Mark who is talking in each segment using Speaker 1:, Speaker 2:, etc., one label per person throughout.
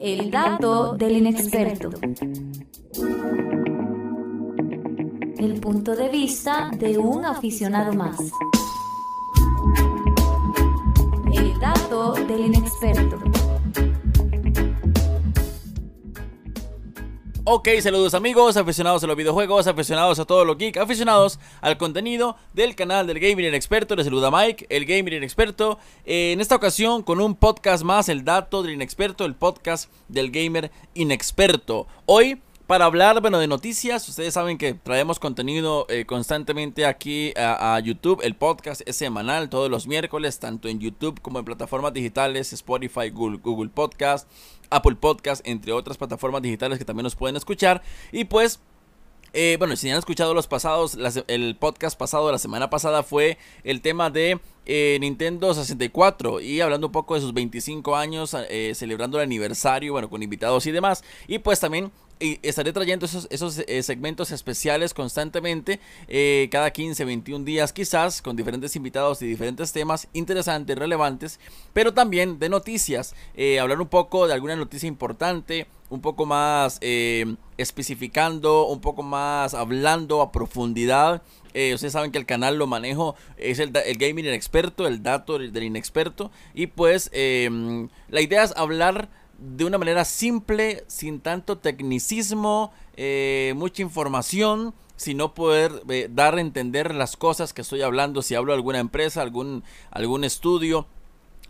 Speaker 1: El dato del inexperto. El punto de vista de un aficionado más. El dato del inexperto.
Speaker 2: Ok, saludos amigos, aficionados a los videojuegos, aficionados a todo lo geek, aficionados al contenido del canal del Gamer Inexperto. Les saluda Mike, el Gamer Inexperto. Eh, en esta ocasión con un podcast más, el dato del Inexperto, el podcast del Gamer Inexperto. Hoy para hablar, bueno, de noticias. Ustedes saben que traemos contenido eh, constantemente aquí a, YouTube. El podcast es semanal, todos los miércoles, tanto en YouTube como en plataformas digitales, Spotify, Google, Google Podcast, Apple Podcast, entre otras plataformas digitales que también nos pueden escuchar. Y pues... Eh, bueno, si han escuchado los pasados, el podcast pasado, la semana pasada fue el tema de eh, Nintendo 64 y hablando un poco de sus 25 años, celebrando el aniversario, bueno, con invitados y demás. Y pues también y estaré trayendo esos, esos eh, segmentos especiales constantemente, eh, cada 15, 21 días quizás, con diferentes invitados y diferentes temas interesantes, relevantes, pero también de noticias, eh, hablar un poco de alguna noticia importante, un poco más especificando, un poco más hablando a profundidad. ustedes saben que el canal lo manejo, es el, el gaming experto, el dato del inexperto, y pues la idea es hablar de una manera simple, sin tanto tecnicismo, eh, mucha información, sino poder eh, dar a entender las cosas que estoy hablando, si hablo de alguna empresa, algún, algún estudio,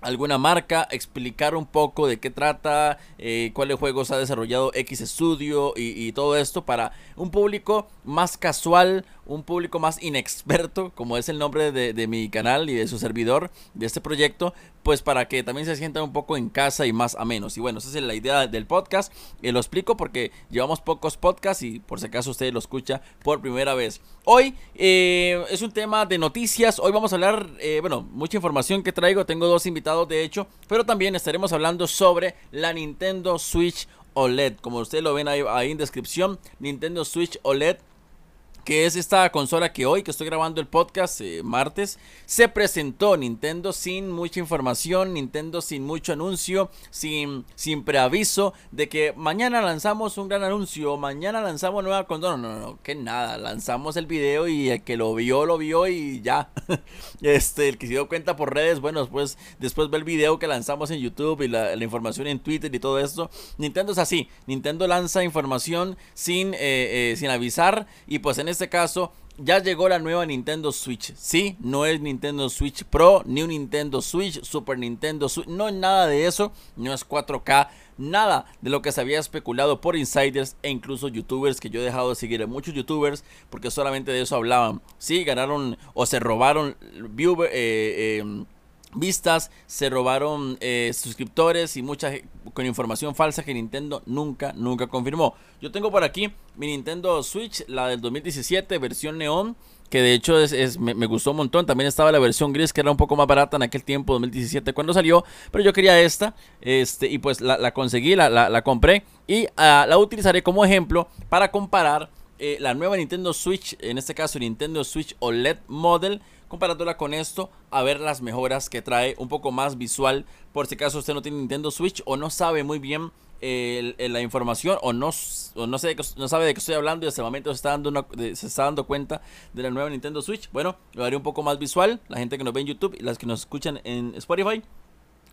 Speaker 2: alguna marca, explicar un poco de qué trata, eh, cuáles juegos ha desarrollado X Studio y, todo esto para un público más casual, un público más inexperto, como es el nombre de, de, mi canal y de su servidor, de este proyecto, pues para que también se sientan un poco en casa y más a menos. Y bueno, esa es la idea del podcast. y lo explico porque llevamos pocos podcasts y por si acaso usted lo escucha por primera vez. Hoy eh, es un tema de noticias. Hoy vamos a hablar, eh, bueno, mucha información que traigo. Tengo dos invitados de hecho, pero también estaremos hablando sobre la Nintendo Switch OLED. Como ustedes lo ven ahí, ahí en descripción, Nintendo Switch OLED que es esta consola que hoy que estoy grabando el podcast, eh, martes, se presentó Nintendo sin mucha información, Nintendo sin mucho anuncio, sin, sin preaviso de que mañana lanzamos un gran anuncio, mañana lanzamos nueva consola. No, no, no, que nada, lanzamos el video y el que lo vio, lo vio y ya. este, el que se dio cuenta por redes, bueno, después, después ve el video que lanzamos en YouTube y la, información en Twitter y todo esto. Nintendo es así, Nintendo lanza información sin, eh, eh, sin avisar y pues en este caso ya llegó la nueva Nintendo Switch. Sí, no es Nintendo Switch Pro, ni un Nintendo Switch, Super Nintendo Switch, no es nada de eso, no es 4K, nada de lo que se había especulado por insiders e incluso youtubers que yo he dejado de seguir a muchos youtubers porque solamente de eso hablaban. Sí, ganaron o se robaron viewer, eh, eh, vistas, se robaron eh, suscriptores y mucha con información falsa que Nintendo nunca, nunca confirmó. Yo tengo por aquí mi Nintendo Switch, la del 2017, versión neón. Que de hecho es, me, gustó un montón. También estaba la versión gris que era un poco más barata en aquel tiempo, 2017, cuando salió. Pero yo quería esta. Este, y pues la, conseguí, la, la, compré. Y ah, la utilizaré como ejemplo para comparar eh, la nueva Nintendo Switch. En este caso, Nintendo Switch OLED Model comparándola con esto, a ver las mejoras que trae, un poco más visual, por si acaso usted no tiene Nintendo Switch o no sabe muy bien la información o no, no, sé, sabe de qué estoy hablando y hasta el momento se está, dando se está dando cuenta de la nueva Nintendo Switch. Bueno, lo haré un poco más visual, la gente que nos ve en YouTube y las que nos escuchan en Spotify.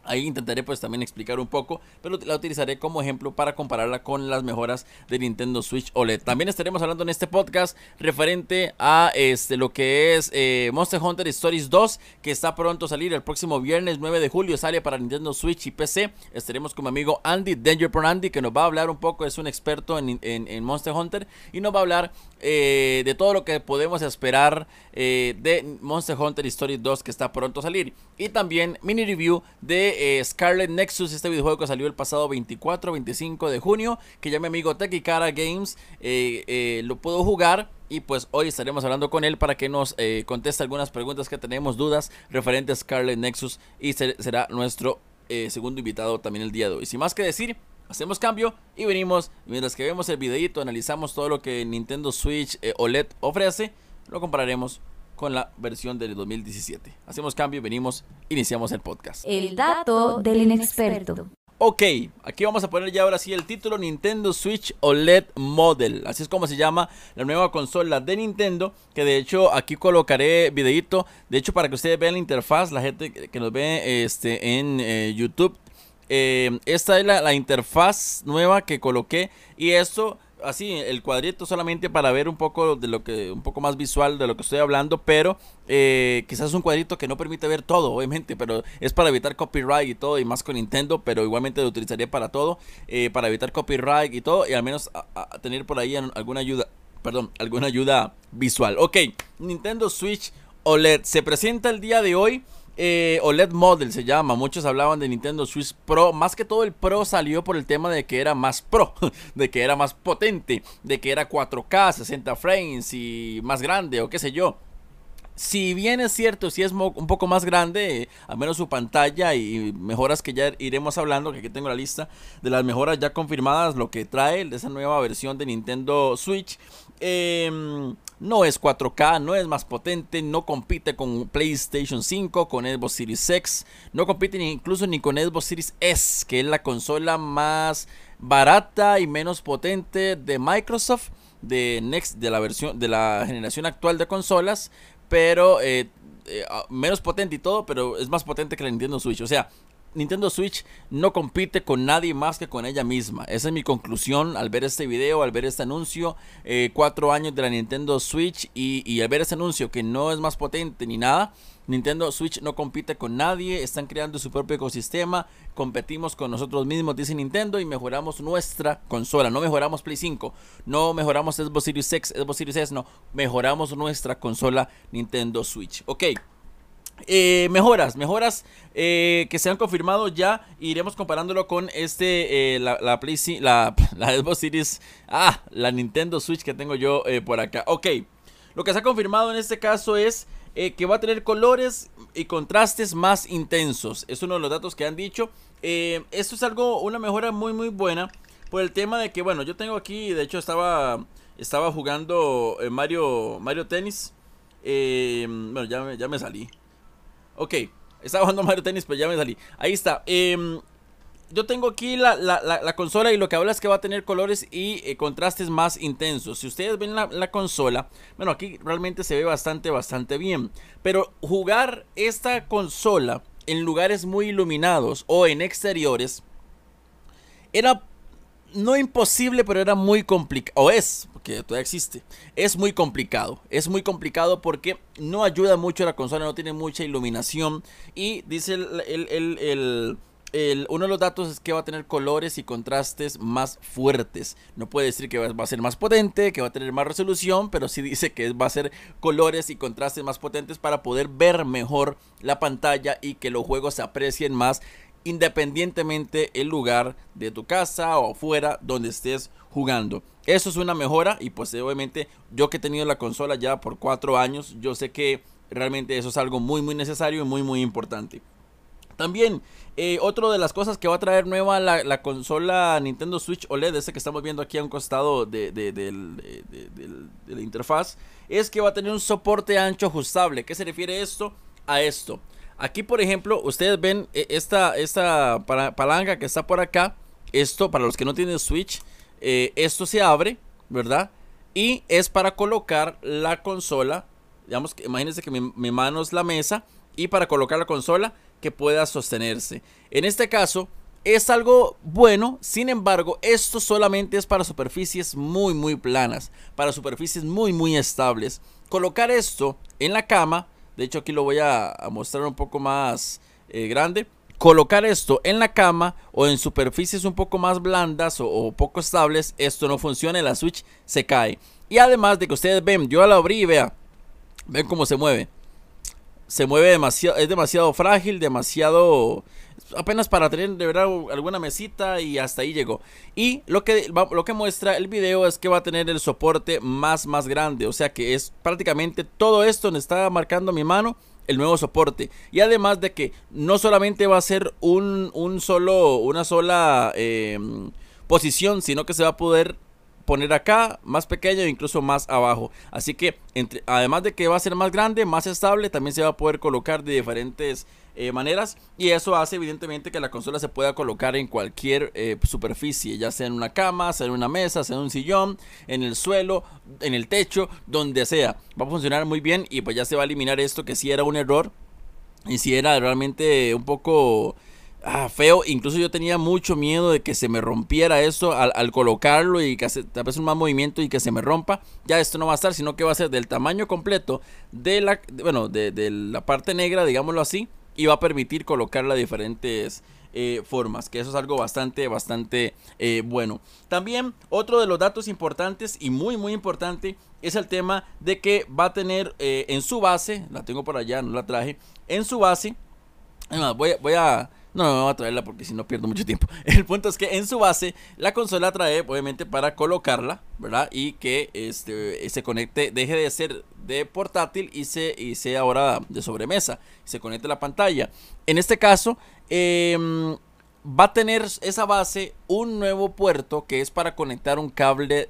Speaker 2: Ahí intentaré pues también explicar un poco, pero la utilizaré como ejemplo para compararla con las mejoras de Nintendo Switch OLED. También estaremos hablando en este podcast referente a este, lo que es eh, Monster Hunter Stories 2, que está pronto a salir el próximo viernes 9 de julio, sale para Nintendo Switch y PC. Estaremos con mi amigo Andy, Danger Pro Andy, que nos va a hablar un poco, es un experto en, Monster Hunter y nos va a hablar eh, de todo lo que podemos esperar eh, de Monster Hunter Stories 2 que está pronto a salir. Y también mini review de eh, Scarlet Nexus, este videojuego que salió el pasado 24-25 de junio, que ya mi amigo Cara Games eh, lo pudo jugar. Y pues hoy estaremos hablando con él para que nos conteste algunas preguntas que tenemos, dudas referentes a Scarlet Nexus. Y será nuestro segundo invitado también el día de hoy. Sin más que decir, hacemos cambio y venimos. Mientras que vemos el videito, analizamos todo lo que Nintendo Switch OLED ofrece, lo compararemos con la versión del 2017. Hacemos cambio y venimos, iniciamos el podcast.
Speaker 1: El dato del inexperto.
Speaker 2: Ok, aquí vamos a poner ya ahora sí el título Nintendo Switch OLED Model. Así es como se llama la nueva consola de Nintendo. Que de hecho aquí colocaré videito. De hecho para que ustedes vean la interfaz, la gente que nos ve este, en eh, YouTube. Eh, esta es la, la interfaz nueva que coloqué. Y esto así el cuadrito solamente para ver un poco de lo que un poco más visual de lo que estoy hablando pero eh, quizás es un cuadrito que no permite ver todo obviamente pero es para evitar copyright y todo y más con Nintendo pero igualmente lo utilizaría para todo eh, para evitar copyright y todo y al menos tener por ahí alguna ayuda perdón alguna ayuda visual. Ok Nintendo Switch OLED se presenta el día de hoy eh, OLED Model se llama. Muchos hablaban de Nintendo Switch Pro. Más que todo el Pro salió por el tema de que era más Pro, de que era más potente, de que era 4K, 60 frames y más grande o qué sé yo. Si bien es cierto, si es un poco más grande, al menos su pantalla y mejoras que ya iremos hablando, que aquí tengo la lista de las mejoras ya confirmadas, lo que trae de esa nueva versión de Nintendo Switch. Eh, no es 4K, no es más potente, no compite con PlayStation 5, con Xbox Series X, no compite ni incluso ni con Xbox Series S, que es la consola más barata y menos potente de Microsoft de Next de la versión de la generación actual de consolas, pero eh, eh, menos potente y todo, pero es más potente que la Nintendo Switch. O sea, Nintendo Switch no compite con nadie más que con ella misma. Esa es mi conclusión al ver este video, al ver este anuncio. Eh, cuatro años de la Nintendo Switch y, al ver este anuncio que no es más potente ni nada. Nintendo Switch no compite con nadie, están creando su propio ecosistema, competimos con nosotros mismos, dice Nintendo, y mejoramos nuestra consola. No mejoramos Play 5, no mejoramos Xbox Series X, Xbox Series S, no, mejoramos nuestra consola Nintendo Switch. Ok. Eh, mejoras, mejoras eh, que se han confirmado ya. Iremos comparándolo con este, eh, la, la, Play, la, la Xbox Series, ah, la Nintendo Switch que tengo yo por acá. Ok, lo que se ha confirmado en este caso es que va a tener colores y contrastes más intensos. Es uno de los datos que han dicho. esto es algo, una mejora muy, muy buena. Por el tema de que, bueno, yo tengo aquí, de hecho estaba, estaba jugando Mario, Mario Tennis. bueno, ya, ya me salí. Ok, estaba jugando Mario Tennis, pero ya me salí. Ahí está. Em, yo tengo aquí la, consola y lo que habla es que va a tener colores y eh, contrastes más intensos. Si ustedes ven la, consola, bueno, aquí realmente se ve bastante, bastante bien. Pero jugar esta consola en lugares muy iluminados o en exteriores era no imposible, pero era muy complicado. O es, porque todavía existe. Es muy complicado. Es muy complicado porque no ayuda mucho la consola, no tiene mucha iluminación. Y dice el, uno de los datos es que va a tener colores y contrastes más fuertes. No puede decir que va a ser más potente, que va a tener más resolución, pero sí dice que va a ser colores y contrastes más potentes para poder ver mejor la pantalla y que los juegos se aprecien más independientemente el lugar de tu casa o fuera donde estés jugando. Eso es una mejora y pues obviamente yo que he tenido la consola ya por cuatro años, yo sé que realmente eso es algo muy muy necesario y muy muy importante. También, eh, otra de las cosas que va a traer nueva la, consola Nintendo Switch OLED, ese que estamos viendo aquí a un costado de, la interfaz, es que va a tener un soporte ancho ajustable. ¿Qué se refiere esto? A esto. Aquí, por ejemplo, ustedes ven eh, esta, esta palanca que está por acá. Esto, para los que no tienen Switch, eh, esto se abre, ¿verdad? Y es para colocar la consola. Digamos que imagínense que mi, mi mano es la mesa. Y para colocar la consola que pueda sostenerse. En este caso, es algo bueno, sin embargo, esto solamente es para superficies muy muy planas, para superficies muy muy estables. Colocar esto en la cama de hecho aquí lo voy a, mostrar un poco más eh, grande. Colocar esto en la cama o en superficies un poco más blandas o, poco estables, esto no funciona la Switch se cae. Y además de que ustedes ven, yo la abrí y vea, ven cómo se mueve. Se mueve demasiado, es demasiado frágil, demasiado apenas para tener de verdad alguna mesita y hasta ahí llegó. Y lo que, lo que muestra el video es que va a tener el soporte más más grande, o sea que es prácticamente todo esto me está marcando mi mano el nuevo soporte y además de que no solamente va a ser un, un solo una sola em, posición sino que se va a poder poner acá, más pequeño e incluso más abajo. Así que entre, además de que va a ser más grande, más estable, también se va a poder colocar de diferentes eh, maneras y eso hace evidentemente que la consola se pueda colocar en cualquier eh, superficie, ya sea en una cama, sea en una mesa, sea en un sillón, en el suelo, en el techo, donde sea. Va a funcionar muy bien y pues ya se va a eliminar esto que si era un error y si era realmente un poco ah, feo. Incluso yo tenía mucho miedo de que se me rompiera eso al, colocarlo y que hace, tal vez un más movimiento y que se me rompa. Ya esto no va a estar, sino que va a ser del tamaño completo de la, bueno, de, la parte negra, digámoslo así, y va a permitir colocarla de diferentes eh, formas, que eso es algo bastante, bastante eh, bueno. También otro de los datos importantes y muy, muy importante es el tema de que va a tener eh, en su base, la tengo por allá, no la traje, en su base, voy, voy a no, no voy a traerla porque si no pierdo mucho tiempo. El punto es que en su base la consola trae obviamente para colocarla, ¿verdad? Y que este se conecte, deje de ser de portátil y, se, y sea ahora de sobremesa. Se conecte la pantalla. En este caso, em, va a tener esa base un nuevo puerto que es para conectar un cable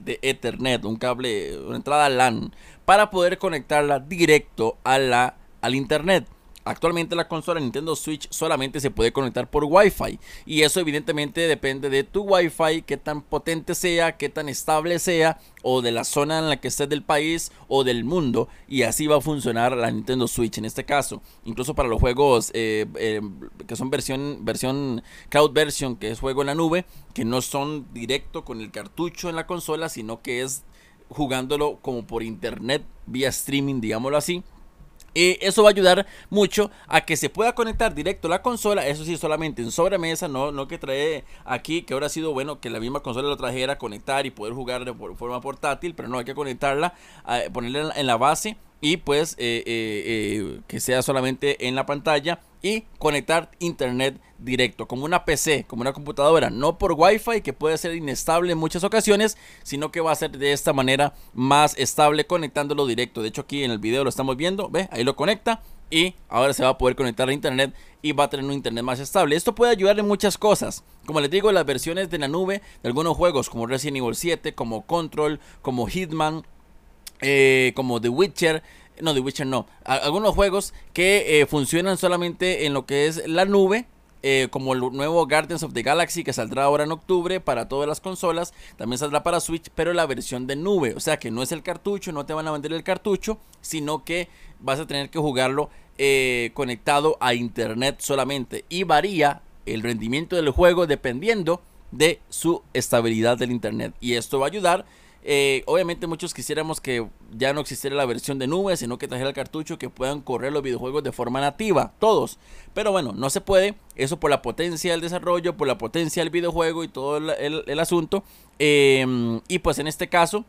Speaker 2: de Ethernet, un cable, una entrada LAN, para poder conectarla directo a la, al Internet. Actualmente la consola Nintendo Switch solamente se puede conectar por Wi-Fi y eso evidentemente depende de tu Wi-Fi, qué tan potente sea, qué tan estable sea o de la zona en la que estés del país o del mundo y así va a funcionar la Nintendo Switch en este caso. Incluso para los juegos eh, eh, que son versión, versión cloud version, que es juego en la nube, que no son directo con el cartucho en la consola, sino que es jugándolo como por internet vía streaming, digámoslo así y eso va a ayudar mucho a que se pueda conectar directo a la consola, eso sí, solamente en sobremesa, no, no que trae aquí, que ahora ha sido bueno que la misma consola lo trajera, conectar y poder jugar de forma portátil, pero no hay que conectarla, ponerla en la base y pues eh, eh, eh, que sea solamente en la pantalla y conectar internet directo como una PC, como una computadora, no por Wi-Fi que puede ser inestable en muchas ocasiones, sino que va a ser de esta manera más estable conectándolo directo. De hecho aquí en el video lo estamos viendo, ve, ahí lo conecta y ahora se va a poder conectar a internet y va a tener un internet más estable. Esto puede ayudar en muchas cosas. Como les digo, las versiones de la nube de algunos juegos como Resident Evil 7, como Control, como Hitman, eh, como The Witcher, no, The Witcher no, algunos juegos que eh, funcionan solamente en lo que es la nube. Eh, como el nuevo Guardians of the Galaxy que saldrá ahora en octubre para todas las consolas, también saldrá para Switch, pero la versión de nube, o sea que no es el cartucho, no te van a vender el cartucho, sino que vas a tener que jugarlo conectado a internet solamente y varía el rendimiento del juego dependiendo de su estabilidad del internet y esto va a ayudar eh, obviamente muchos quisiéramos que ya no existiera la versión de nube, sino que trajera el cartucho que puedan correr los videojuegos de forma nativa, todos. Pero bueno, no se puede, eso por la potencia del desarrollo, por la potencia del videojuego y todo el, asunto. Em, y pues en este caso,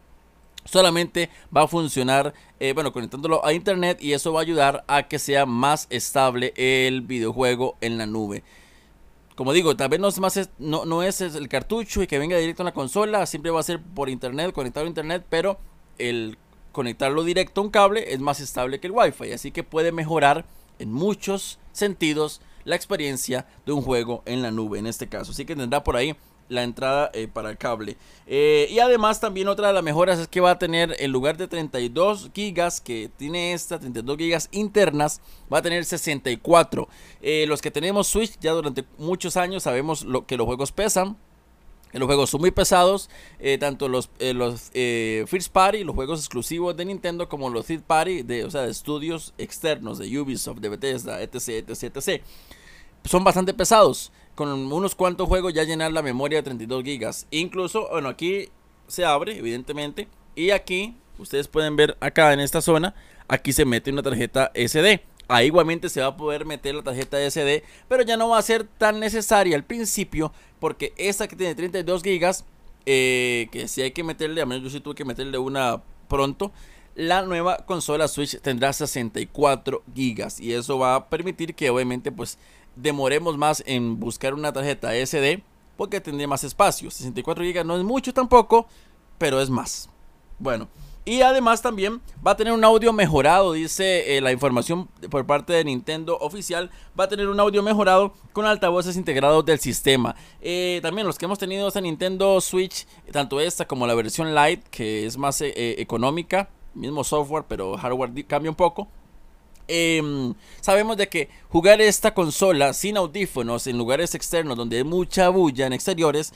Speaker 2: solamente va a funcionar, eh, bueno, conectándolo a internet y eso va a ayudar a que sea más estable el videojuego en la nube como digo, tal vez no es, más, no, no es el cartucho y que venga directo a la consola, siempre va a ser por internet, conectado a internet, pero el conectarlo directo a un cable es más estable que el wifi, así que puede mejorar en muchos sentidos la experiencia de un juego en la nube en este caso, así que tendrá por ahí la entrada eh, para el cable. Eh, y además también otra de las mejoras es que va a tener en lugar de 32 gigas que tiene esta, 32 gigas internas, va a tener 64. Eh, los que tenemos Switch ya durante muchos años sabemos lo que los juegos pesan. Los juegos son muy pesados, tanto los, los First Party, los juegos exclusivos de Nintendo, como los Third Party, de, o sea, de estudios externos de Ubisoft, de Bethesda, etc, etc, etc. Son bastante pesados con unos cuantos juegos ya llenar la memoria de 32 gigas. Incluso, bueno, aquí se abre, evidentemente. Y aquí, ustedes pueden ver acá en esta zona, aquí se mete una tarjeta SD. Ahí igualmente se va a poder meter la tarjeta SD, pero ya no va a ser tan necesaria al principio, porque esta que tiene 32 gigas, eh, que si hay que meterle, a menos yo sí tuve que meterle una pronto, la nueva consola Switch tendrá 64 gigas y eso va a permitir que obviamente pues demoremos más en buscar una tarjeta SD porque tendría más espacio. 64 GB no es mucho tampoco, pero es más. Bueno, Y además también va a tener un audio mejorado, dice eh, la información por parte de Nintendo oficial, va a tener un audio mejorado con altavoces integrados del sistema. Eh, también los que hemos tenido esta Nintendo Switch, tanto esta como la versión Lite, que es más eh, económica, mismo software, pero hardware cambia un poco. Em, sabemos de que jugar esta consola sin audífonos en lugares externos donde hay mucha bulla en exteriores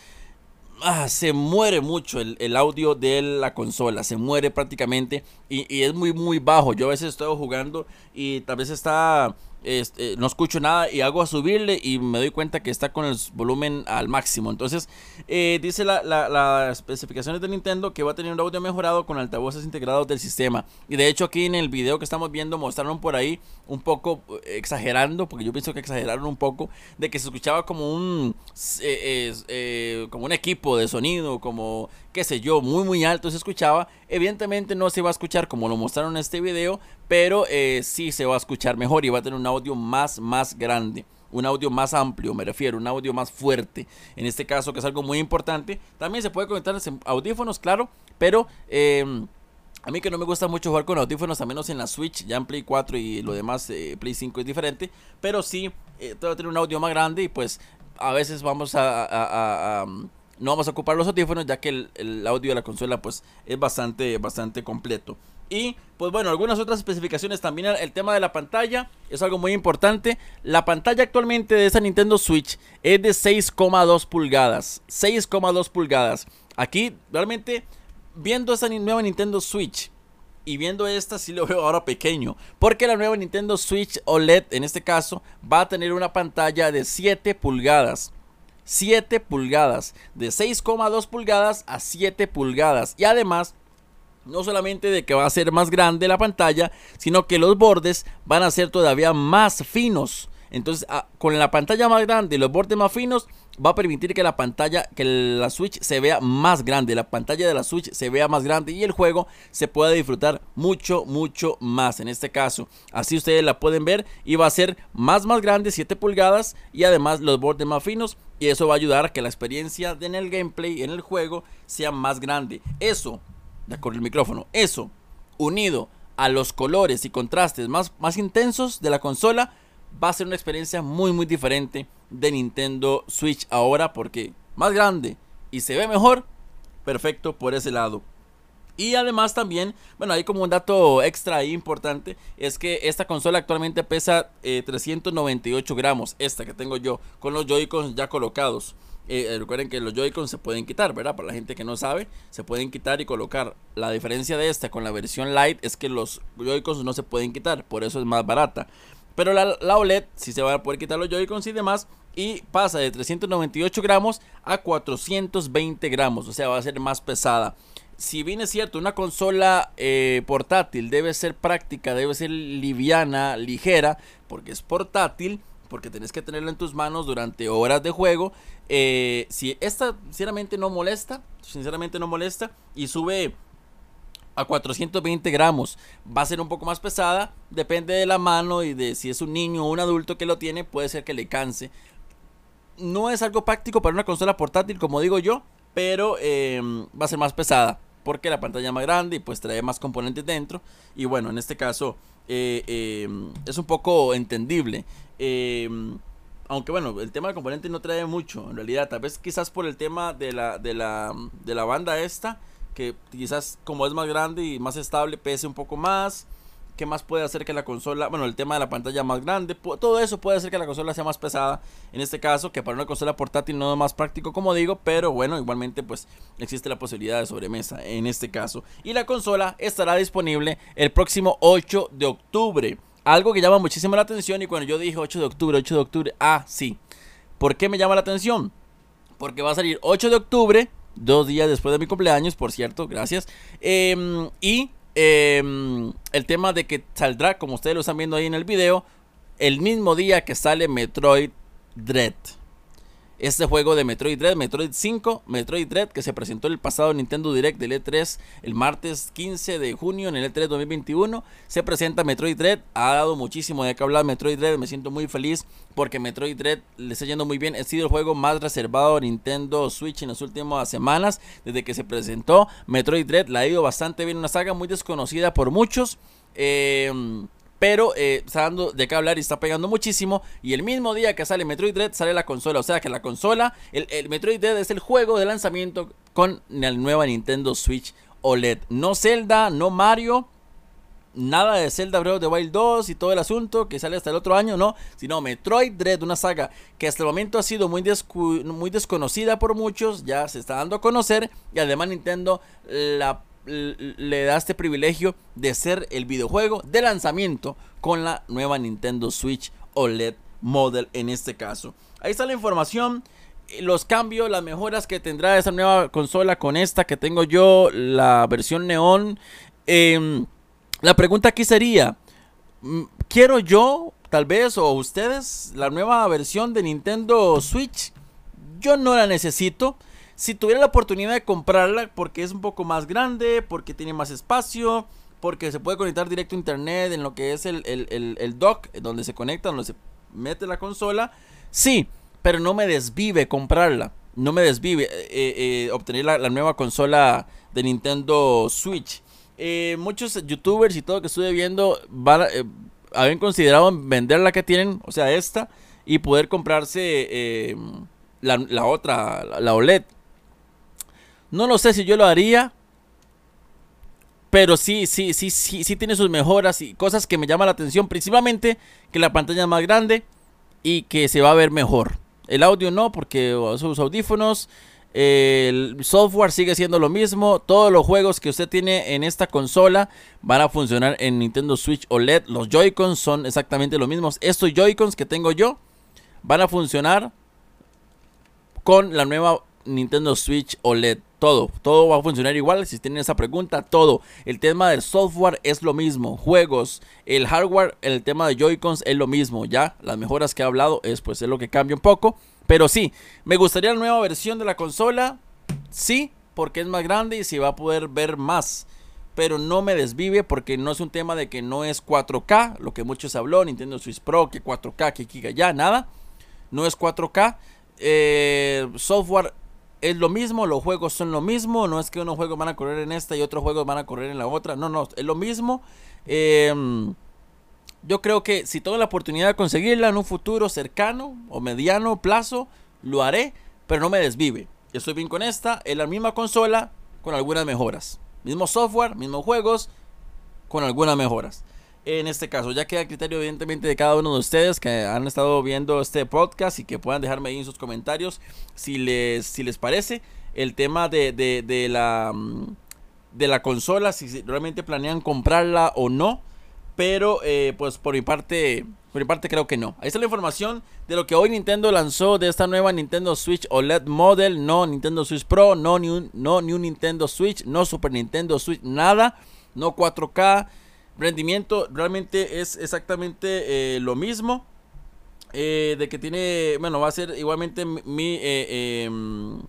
Speaker 2: Ah, se muere mucho el, audio de la consola, se muere prácticamente y, y, es muy muy bajo. Yo a veces estoy jugando y tal vez está este, no escucho nada y hago a subirle y me doy cuenta que está con el volumen al máximo. Entonces, eh, dice las la, especificaciones de Nintendo que va a tener un audio mejorado con altavoces integrados del sistema. Y de hecho, aquí en el video que estamos viendo mostraron por ahí un poco eh, exagerando, porque yo pienso que exageraron un poco, de que se escuchaba como un, eh, como un equipo de sonido, como qué sé yo, muy muy alto se escuchaba. Evidentemente no se va a escuchar como lo mostraron en este video, pero eh, sí se va a escuchar mejor y va a tener un audio más, más grande. Un audio más amplio, me refiero, un audio más fuerte. En este caso, que es algo muy importante. También se puede conectar audífonos, claro, pero em, a mí que no me gusta mucho jugar con audífonos, a menos en la Switch, ya en Play 4 y lo demás, eh, Play 5 es diferente. Pero sí, eh, va a tener un audio más grande y pues a veces vamos a no vamos a ocupar los audífonos ya que el, audio de la consola pues es bastante, bastante completo. Y pues bueno, algunas otras especificaciones también. El tema de la pantalla es algo muy importante. La pantalla actualmente de esa Nintendo Switch es de 6,2 pulgadas. 6,2 pulgadas. Aquí realmente viendo esa nueva Nintendo Switch y viendo esta sí lo veo ahora pequeño. Porque la nueva Nintendo Switch OLED en este caso va a tener una pantalla de 7 pulgadas. 7 pulgadas, de 6,2 pulgadas a 7 pulgadas. Y además, no solamente de que va a ser más grande la pantalla, sino que los bordes van a ser todavía más finos. Entonces, ah, con la pantalla más grande y los bordes más finos, va a permitir que la pantalla, que la Switch se vea más grande. La pantalla de la Switch se vea más grande y el juego se pueda disfrutar mucho, mucho más. En este caso, así ustedes la pueden ver y va a ser más, más grande, 7 pulgadas y además los bordes más finos. Y eso va a ayudar a que la experiencia en el gameplay, en el juego, sea más grande. Eso, de con el micrófono, eso, unido a los colores y contrastes más, más intensos de la consola, va a ser una experiencia muy muy diferente de Nintendo Switch ahora porque más grande y se ve mejor, perfecto por ese lado. Y además también, bueno, hay como un dato extra importante, es que esta consola actualmente pesa 398 eh, gramos, esta que tengo yo, con los Joy-Cons ya colocados. Eh, recuerden que los Joy-Cons se pueden quitar, ¿verdad? Para la gente que no sabe, se pueden quitar y colocar. La diferencia de esta con la versión Lite es que los Joy-Cons no se pueden quitar, por eso es más barata. Pero la, OLED sí se va a poder quitar los Joy-Cons y demás. Y pasa de 398 gramos a 420 gramos. O sea, va a ser más pesada. Si bien es cierto, una consola eh, portátil debe ser práctica, debe ser liviana, ligera, porque es portátil, porque tenés que tenerla en tus manos durante horas de juego. Eh, si esta sinceramente no molesta, sinceramente no molesta y sube a 420 gramos. Va a ser un poco más pesada, depende de la mano y de si es un niño o un adulto que lo tiene, puede ser que le canse. No es algo práctico para una consola portátil, como digo yo, pero em, va a ser más pesada porque la pantalla es más grande y pues trae más componentes dentro. Y bueno, en este caso eh, em, es un poco entendible. Em, aunque bueno, el tema de componentes no trae mucho en realidad. Tal vez quizás por el tema de la, de la, de la banda esta que quizás como es más grande y más estable pese un poco más. ¿Qué más puede hacer que la consola? Bueno, el tema de la pantalla más grande. Todo eso puede hacer que la consola sea más pesada. En este caso, que para una consola portátil no es más práctico, como digo. Pero bueno, igualmente, pues existe la posibilidad de sobremesa en este caso. Y la consola estará disponible el próximo 8 de octubre. Algo que llama muchísimo la atención. Y cuando yo dije 8 de octubre, 8 de octubre, ah, sí. ¿Por qué me llama la atención? Porque va a salir 8 de octubre dos días después de mi cumpleaños, por cierto, gracias. Em, y em, el tema de que saldrá, como ustedes lo están viendo ahí en el video, el mismo día que sale Metroid Dread. Este juego de Metroid Dread, Metroid 5, Metroid Dread, que se presentó el pasado Nintendo Direct del E3 el martes 15 de junio en el E3 2021. Se presenta Metroid Dread, ha dado muchísimo de qué hablar Metroid Dread, me siento muy feliz porque Metroid Dread le está yendo muy bien. Ha sido el juego más reservado de Nintendo Switch en las últimas semanas, desde que se presentó. Metroid Dread la ha ido bastante bien, una saga muy desconocida por muchos. Eh, pero eh, está dando de qué hablar y está pegando muchísimo. Y el mismo día que sale Metroid Dread sale la consola. O sea que la consola, el, Metroid Dread es el juego de lanzamiento con la nueva Nintendo Switch OLED. No Zelda, no Mario. Nada de Zelda Breath of the Wild 2 y todo el asunto que sale hasta el otro año, no, sino Metroid Dread, una saga que hasta el momento ha sido muy, muy desconocida por muchos, ya se está dando a conocer y además Nintendo la le da este privilegio de ser el videojuego de lanzamiento con la nueva Nintendo Switch OLED Model en este caso. Ahí está la información, los cambios, las mejoras que tendrá esa nueva consola con esta que tengo yo, la versión neón. Em, la pregunta aquí sería, mm, ¿quiero yo, tal vez, o ustedes, la nueva versión de Nintendo Switch? Yo no la necesito si tuviera la oportunidad de comprarla porque es un poco más grande, porque tiene más espacio, porque se puede conectar directo a internet en lo que es el, el, dock, donde se conecta, donde se mete la consola, sí, pero no me desvive comprarla. No me desvive eh, eh, obtener la, nueva consola de Nintendo Switch. Eh, muchos youtubers y todo que estuve viendo habían considerado vender la que tienen, o sea, esta, y poder comprarse la, la, otra, la OLED. No lo sé si yo lo haría. Pero sí, sí, sí, sí, sí tiene sus mejoras y cosas que me llaman la atención. Principalmente que la pantalla es más grande y que se va a ver mejor. El audio no, porque sus audífonos. El software sigue siendo lo mismo. Todos los juegos que usted tiene en esta consola van a funcionar en Nintendo Switch OLED. Los Joy-Cons son exactamente los mismos. Estos Joy-Cons que tengo yo van a funcionar con la nueva Nintendo Switch OLED. Todo, todo va a funcionar igual. Si tienen esa pregunta, todo. El tema del software es lo mismo. Juegos, el hardware, el tema de Joy-Cons es lo mismo. Ya, las mejoras que he hablado es pues es lo que cambia un poco. Pero sí, me gustaría la nueva versión de la consola. Sí, porque es más grande y se va a poder ver más. Pero no me desvive porque no es un tema de que no es 4K, lo que muchos habló, Nintendo Switch Pro, que 4K, que giga ya, nada. No es 4K. Eh, software es lo mismo, los juegos son lo mismo, no es que unos juegos van a correr en esta y otros juegos van a correr en la otra, no, no, es lo mismo. Em, yo creo que si tengo la oportunidad de conseguirla en un futuro cercano o mediano plazo, lo haré, pero no me desvive. Estoy bien con esta, es la misma consola con algunas mejoras. Mismo software, mismos juegos, con algunas mejoras en este caso. Ya queda criterio evidentemente de cada uno de ustedes que han estado viendo este podcast y que puedan dejarme ahí en sus comentarios si les, si les parece el tema de, de, la, mm, de la consola, si realmente planean comprarla o no. Pero eh, pues por mi parte, por mi parte creo que no. Ahí está la información de lo que hoy Nintendo lanzó de esta nueva Nintendo Switch OLED Model. No Nintendo Switch Pro, no ni un, no, ni un Nintendo Switch, no Super Nintendo Switch, nada. No 4K, rendimiento realmente es exactamente eh, lo mismo. Eh, de que tiene, bueno, va a ser igualmente mi... Eh, em,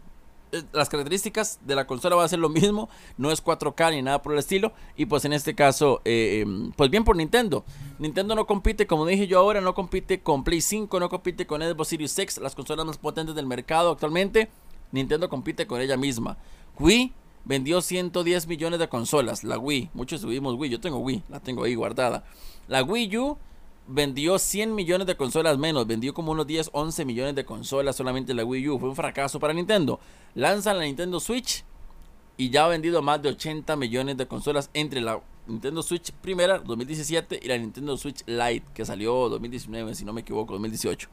Speaker 2: las características de la consola va a ser lo mismo, no es 4K ni nada por el estilo. Y pues en este caso, em, pues bien por Nintendo. Nintendo no compite, como dije yo ahora, no compite con Play 5, no compite con Xbox Series X, las consolas más potentes del mercado actualmente. Nintendo compite con ella misma. Wii vendió 110 millones de consolas, la Wii. Muchos tuvimos Wii, yo tengo Wii, la tengo ahí guardada. La Wii U vendió 100 millones de consolas menos, vendió como unos 10, 11 millones de consolas solamente la Wii U. Fue un fracaso para Nintendo. Lanzan la Nintendo Switch y ya ha vendido más de 80 millones de consolas entre la Nintendo Switch primera 2017 y la Nintendo Switch Lite que salió 2019, si no me equivoco, 2018.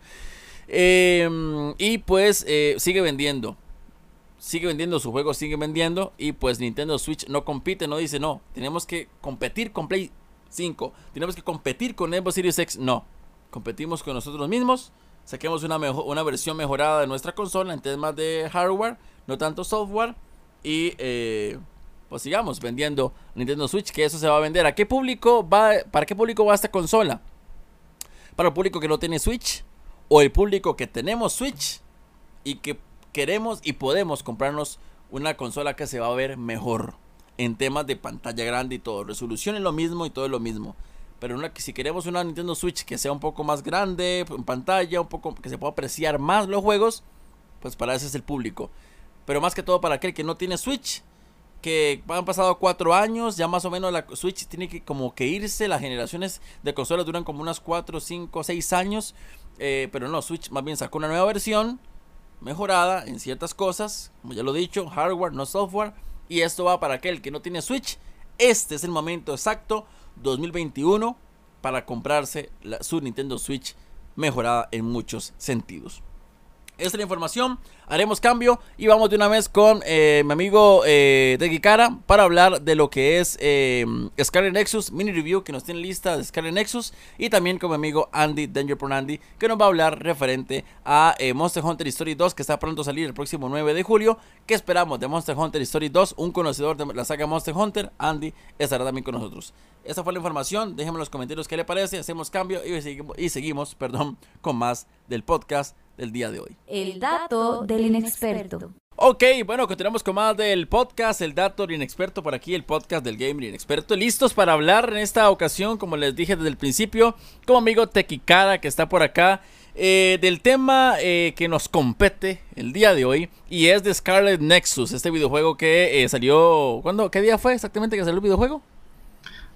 Speaker 2: Em, y pues eh, sigue vendiendo sigue vendiendo su juego, sigue vendiendo y pues Nintendo Switch no compite, no dice no, tenemos que competir con Play 5, tenemos que competir con Xbox Series X, no, competimos con nosotros mismos, saquemos una, mejor, una versión mejorada de nuestra consola en temas de hardware, no tanto software y eh, pues sigamos vendiendo Nintendo Switch, que eso se va a vender. ¿A qué público va, para qué público va esta consola? ¿Para el público que no tiene Switch? ¿O el público que tenemos Switch? y que queremos y podemos comprarnos una consola que se va a ver mejor en temas de pantalla grande y todo. Resolución es lo mismo y todo es lo mismo. Pero una, si queremos una Nintendo Switch que sea un poco más grande en pantalla, un poco que se pueda apreciar más los juegos, pues para ese es el público. Pero más que todo para aquel que no tiene Switch, que han pasado cuatro años, ya más o menos la Switch tiene que como que irse, las generaciones de consolas duran como unas 4, 5, 6 años, eh, pero no, Switch más bien sacó una nueva versión, mejorada en ciertas cosas, como ya lo he dicho, hardware, no software, y esto va para aquel que no tiene Switch, este es el momento exacto, 2021, para comprarse la, su Nintendo Switch mejorada en muchos sentidos. Esta es la información. Haremos cambio y vamos de una vez con eh, mi amigo eh, de para hablar de lo que es eh, Scarlet Nexus mini review que nos tiene lista de Scarlet Nexus y también con mi amigo Andy Danger Andy que nos va a hablar referente a eh, Monster Hunter Story 2 que está pronto a salir el próximo 9 de julio. ¿Qué esperamos de Monster Hunter Story 2? Un conocedor de la saga Monster Hunter, Andy, estará también con nosotros. Esta fue la información. Déjenme en los comentarios qué le parece. Hacemos cambio y seguimos perdón, con más del podcast del día de hoy.
Speaker 1: El dato del inexperto.
Speaker 2: Ok, bueno, continuamos con más del podcast, el dato del inexperto por aquí, el podcast del gamer inexperto. Listos para hablar en esta ocasión, como les dije desde el principio, como amigo Tequicara que está por acá, eh, del tema eh, que nos compete el día de hoy y es de Scarlet Nexus, este videojuego que eh, salió, ¿cuándo? ¿Qué día fue exactamente que salió el videojuego?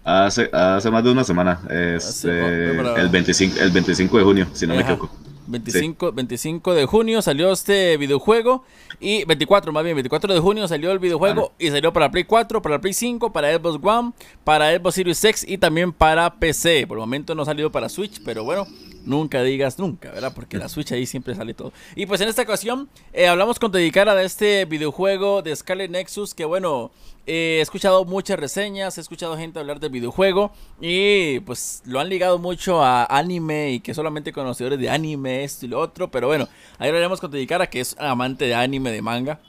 Speaker 3: Hace, hace más de una semana, es, el, 25, el 25 de junio, si no me equivoco.
Speaker 2: 25, 25 de junio salió este videojuego y 24 más bien, 24 de junio salió el videojuego y salió para Play 4, para Play 5, para Xbox One, para Xbox Series X y también para PC. Por el momento no ha salido para Switch, pero bueno, nunca digas nunca, ¿verdad? Porque la Switch ahí siempre sale todo. Y pues en esta ocasión eh, hablamos con Dedicara de este videojuego de Scarlet Nexus que bueno, eh, he escuchado muchas reseñas, he escuchado gente hablar del videojuego y pues lo han ligado mucho a anime y que solamente conocedores de anime, esto y lo otro, pero bueno, ahí hablaremos con Dedicara que es amante de anime, de manga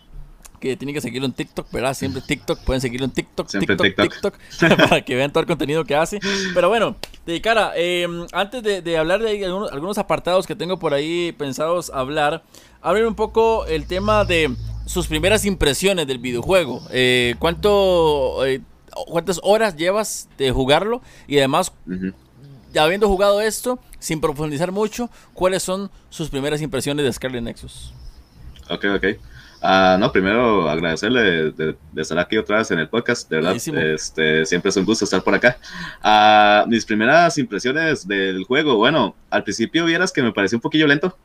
Speaker 2: que tienen que seguirlo en TikTok, ¿verdad? Siempre TikTok, pueden seguirlo en TikTok, TikTok, TikTok, para que vean todo el contenido que hace. Pero bueno, de cara, em, antes de, hablar de algunos, apartados que tengo por ahí pensados hablar, abrir un poco el tema de sus primeras impresiones del videojuego. Eh, ¿Cuánto, eh, ¿Cuántas horas llevas de jugarlo? Y además, ya habiendo jugado esto, sin profundizar mucho, ¿cuáles son sus primeras impresiones de Scarlet Nexus?
Speaker 3: Ok, ok. Ah, no, primero agradecerle de, estar aquí otra vez en el podcast, de verdad. Este, siempre es un gusto estar por acá. Ah, mis primeras impresiones del juego, bueno, al principio vieras que me pareció un poquillo lento.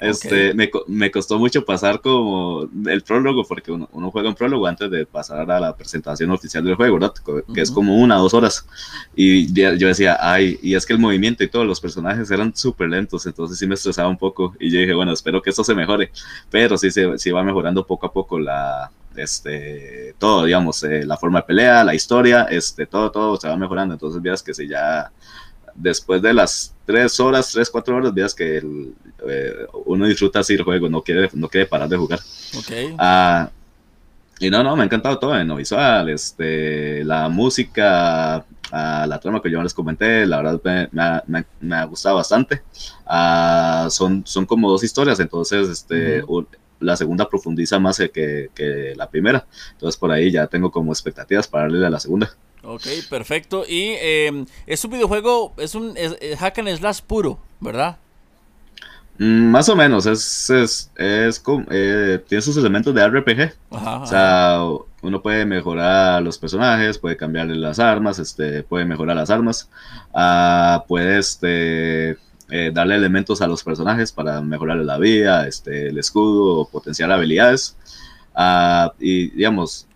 Speaker 3: Este, me, me, costó mucho pasar como el prólogo, porque uno, juega un prólogo antes de pasar a la presentación oficial del juego, ¿verdad? Que es como una o dos horas. Y yo decía, ay, y es que el movimiento y todos los personajes eran súper lentos, entonces sí me estresaba un poco. Y yo dije, bueno, espero que esto se mejore. Pero sí se, se va mejorando poco a poco la, este, todo, digamos, eh, la forma de pelea, la historia, este, todo, todo se va mejorando. Entonces, veas que si ya después de las tres horas, tres, cuatro horas, veas que eh, uno disfruta así el juego, no quiere, no quiere parar de jugar.
Speaker 2: Okay.
Speaker 3: Ah, y no, no, me ha encantado todo en lo visual, este, la música, ah, la trama que yo les comenté, la verdad me, ha, gustado bastante. Ah, son, son como dos historias, entonces este, la segunda profundiza más que, que, la primera. Entonces por ahí ya tengo como expectativas para darle a la segunda.
Speaker 2: Ok, perfecto. Y eh, es un videojuego, es un hack and slash puro, ¿verdad?
Speaker 3: Mm, más o menos, es, es, es eh, tiene sus elementos de RPG. o sea, uno puede mejorar los personajes, puede cambiarle las armas, este, puede mejorar las armas, uh, puede este, eh, darle elementos a los personajes para mejorarle la vida, este, el escudo, potenciar habilidades. Uh, y digamos,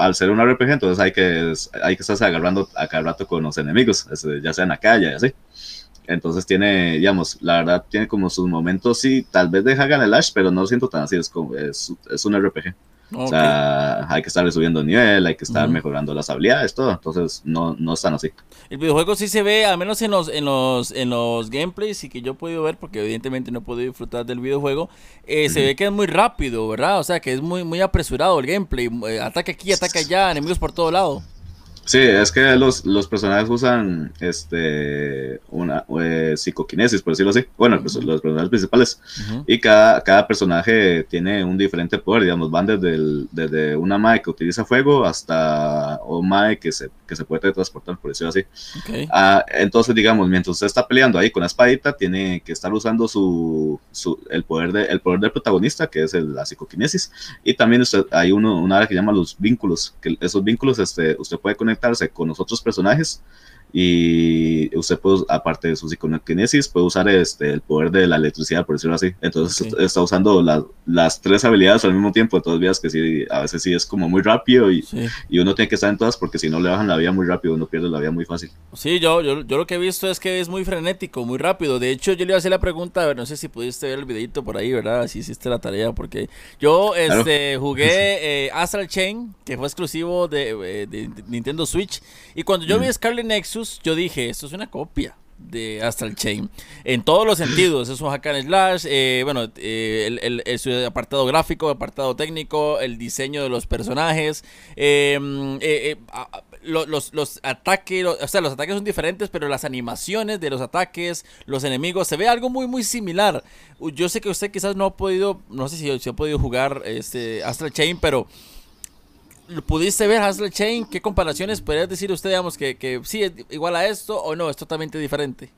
Speaker 3: al ser un RPG, entonces hay que, hay que estarse agarrando a cada rato con los enemigos, ya sea en la calle y así. Entonces tiene, digamos, la verdad tiene como sus momentos, sí, tal vez de Hagan el Ash, pero no lo siento tan así, es, como, es, es un RPG. O sea, hay que estar subiendo nivel, hay que estar mejorando las habilidades, todo. Entonces, no, no están así.
Speaker 2: El videojuego sí se ve, al menos en los, en los, en los gameplays y que yo he podido ver, porque evidentemente no he podido disfrutar del videojuego, eh, se ve que es muy rápido, ¿verdad? O sea, que es muy, muy apresurado el gameplay. Eh, ataque aquí, ataque allá, enemigos por todo lado.
Speaker 3: Sí, es que los, los personajes usan este una eh, psicoquinesis, por decirlo así. Bueno, pues, los personajes principales. Y cada, cada personaje tiene un diferente poder, digamos, van desde, desde una Mae que utiliza fuego hasta un Mae que se, que se puede transportar, por decirlo así. Ah, entonces, digamos, mientras usted está peleando ahí con la espadita, tiene que estar usando su, su el, poder de, el poder del protagonista, que es la psicoquinesis. Y también usted, hay uno, una área que llama los vínculos, que esos vínculos este, usted puede conectar con los otros personajes y usted puede, aparte de su psicokinesis, puede usar este, el poder de la electricidad, por decirlo así. Entonces está usando las tres habilidades al mismo tiempo, entonces vías que sí, a veces sí es como muy rápido y, y, uno tiene que estar en todas porque si no le bajan la vida muy rápido, uno pierde la vida muy fácil.
Speaker 2: Sí, yo, yo, yo lo que he visto es que es muy frenético, muy rápido. De hecho, yo le iba a hacer la pregunta, a ver, no sé si pudiste ver el videito por ahí, ¿verdad? Si hiciste la tarea, porque yo este, jugué eh, Astral Chain, que fue exclusivo de, eh, de, Nintendo Switch, y cuando yo vi Scarlet Nexus, yo dije, esto es una copia de Astral Chain en todos los sentidos. Es un hack and slash, eh, bueno, eh, el, apartado gráfico, apartado técnico, el diseño de los personajes, em, eh, los, los, ataques, o sea, los ataques son diferentes, pero las animaciones de los ataques, los enemigos, se ve algo muy, muy similar. Yo sé que usted quizás no ha podido, no sé si, si ha podido jugar este Astral Chain, pero ¿Pudiste ver Hustle Chain? ¿Qué comparaciones podrías decir usted, digamos, que, que sí es igual a esto o no, es totalmente diferente?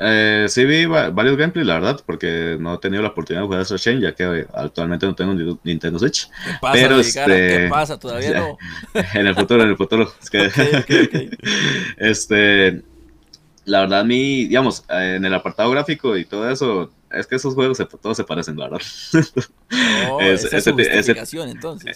Speaker 3: Eh, sí vi varios gameplays, la verdad, porque no he tenido la oportunidad de jugar Hustle Chain, ya que actualmente no tengo Nintendo Switch.
Speaker 2: ¿Qué pasa, Pero, este, ¿Qué pasa? Todavía no.
Speaker 3: en el futuro, en el futuro. Es que, este, la verdad, mi, digamos, en el apartado gráfico y todo eso, es que esos juegos todos se parecen, la verdad.
Speaker 2: Oh, ese, ese,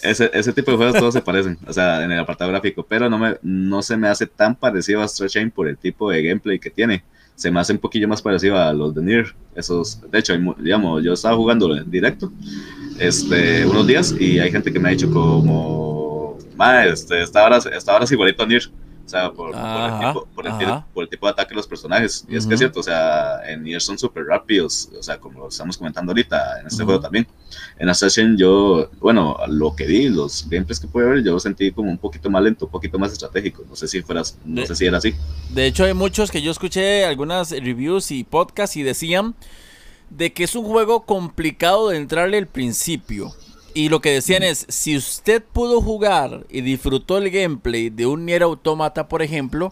Speaker 3: ese, tipo de juegos todos se parecen, o sea, en el apartado gráfico, pero no, me, no se me hace tan parecido a Astral Chain por el tipo de gameplay que tiene. Se me hace un poquillo más parecido a los de Nier. Esos, de hecho, digamos, yo estaba jugando en directo este, unos días y hay gente que me ha dicho como, este, esta hora, esta hora es igualito a Nier. Sea, por, el tipo, de ataque de los personajes. Y es que es cierto, o sea, en Nier son súper rápidos, o sea, como estamos comentando ahorita, en este juego también. En Assassin yo, bueno, lo que vi, los gameplays que pude ver, yo sentí como un poquito más lento, un poquito más estratégico. No sé si fueras, no sé si era así.
Speaker 2: De hecho, hay muchos que yo escuché algunas reviews y podcasts y decían de que es un juego complicado de entrarle al principio. Y lo que decían es, si usted pudo jugar y disfrutó el gameplay de un Nier Automata, por ejemplo,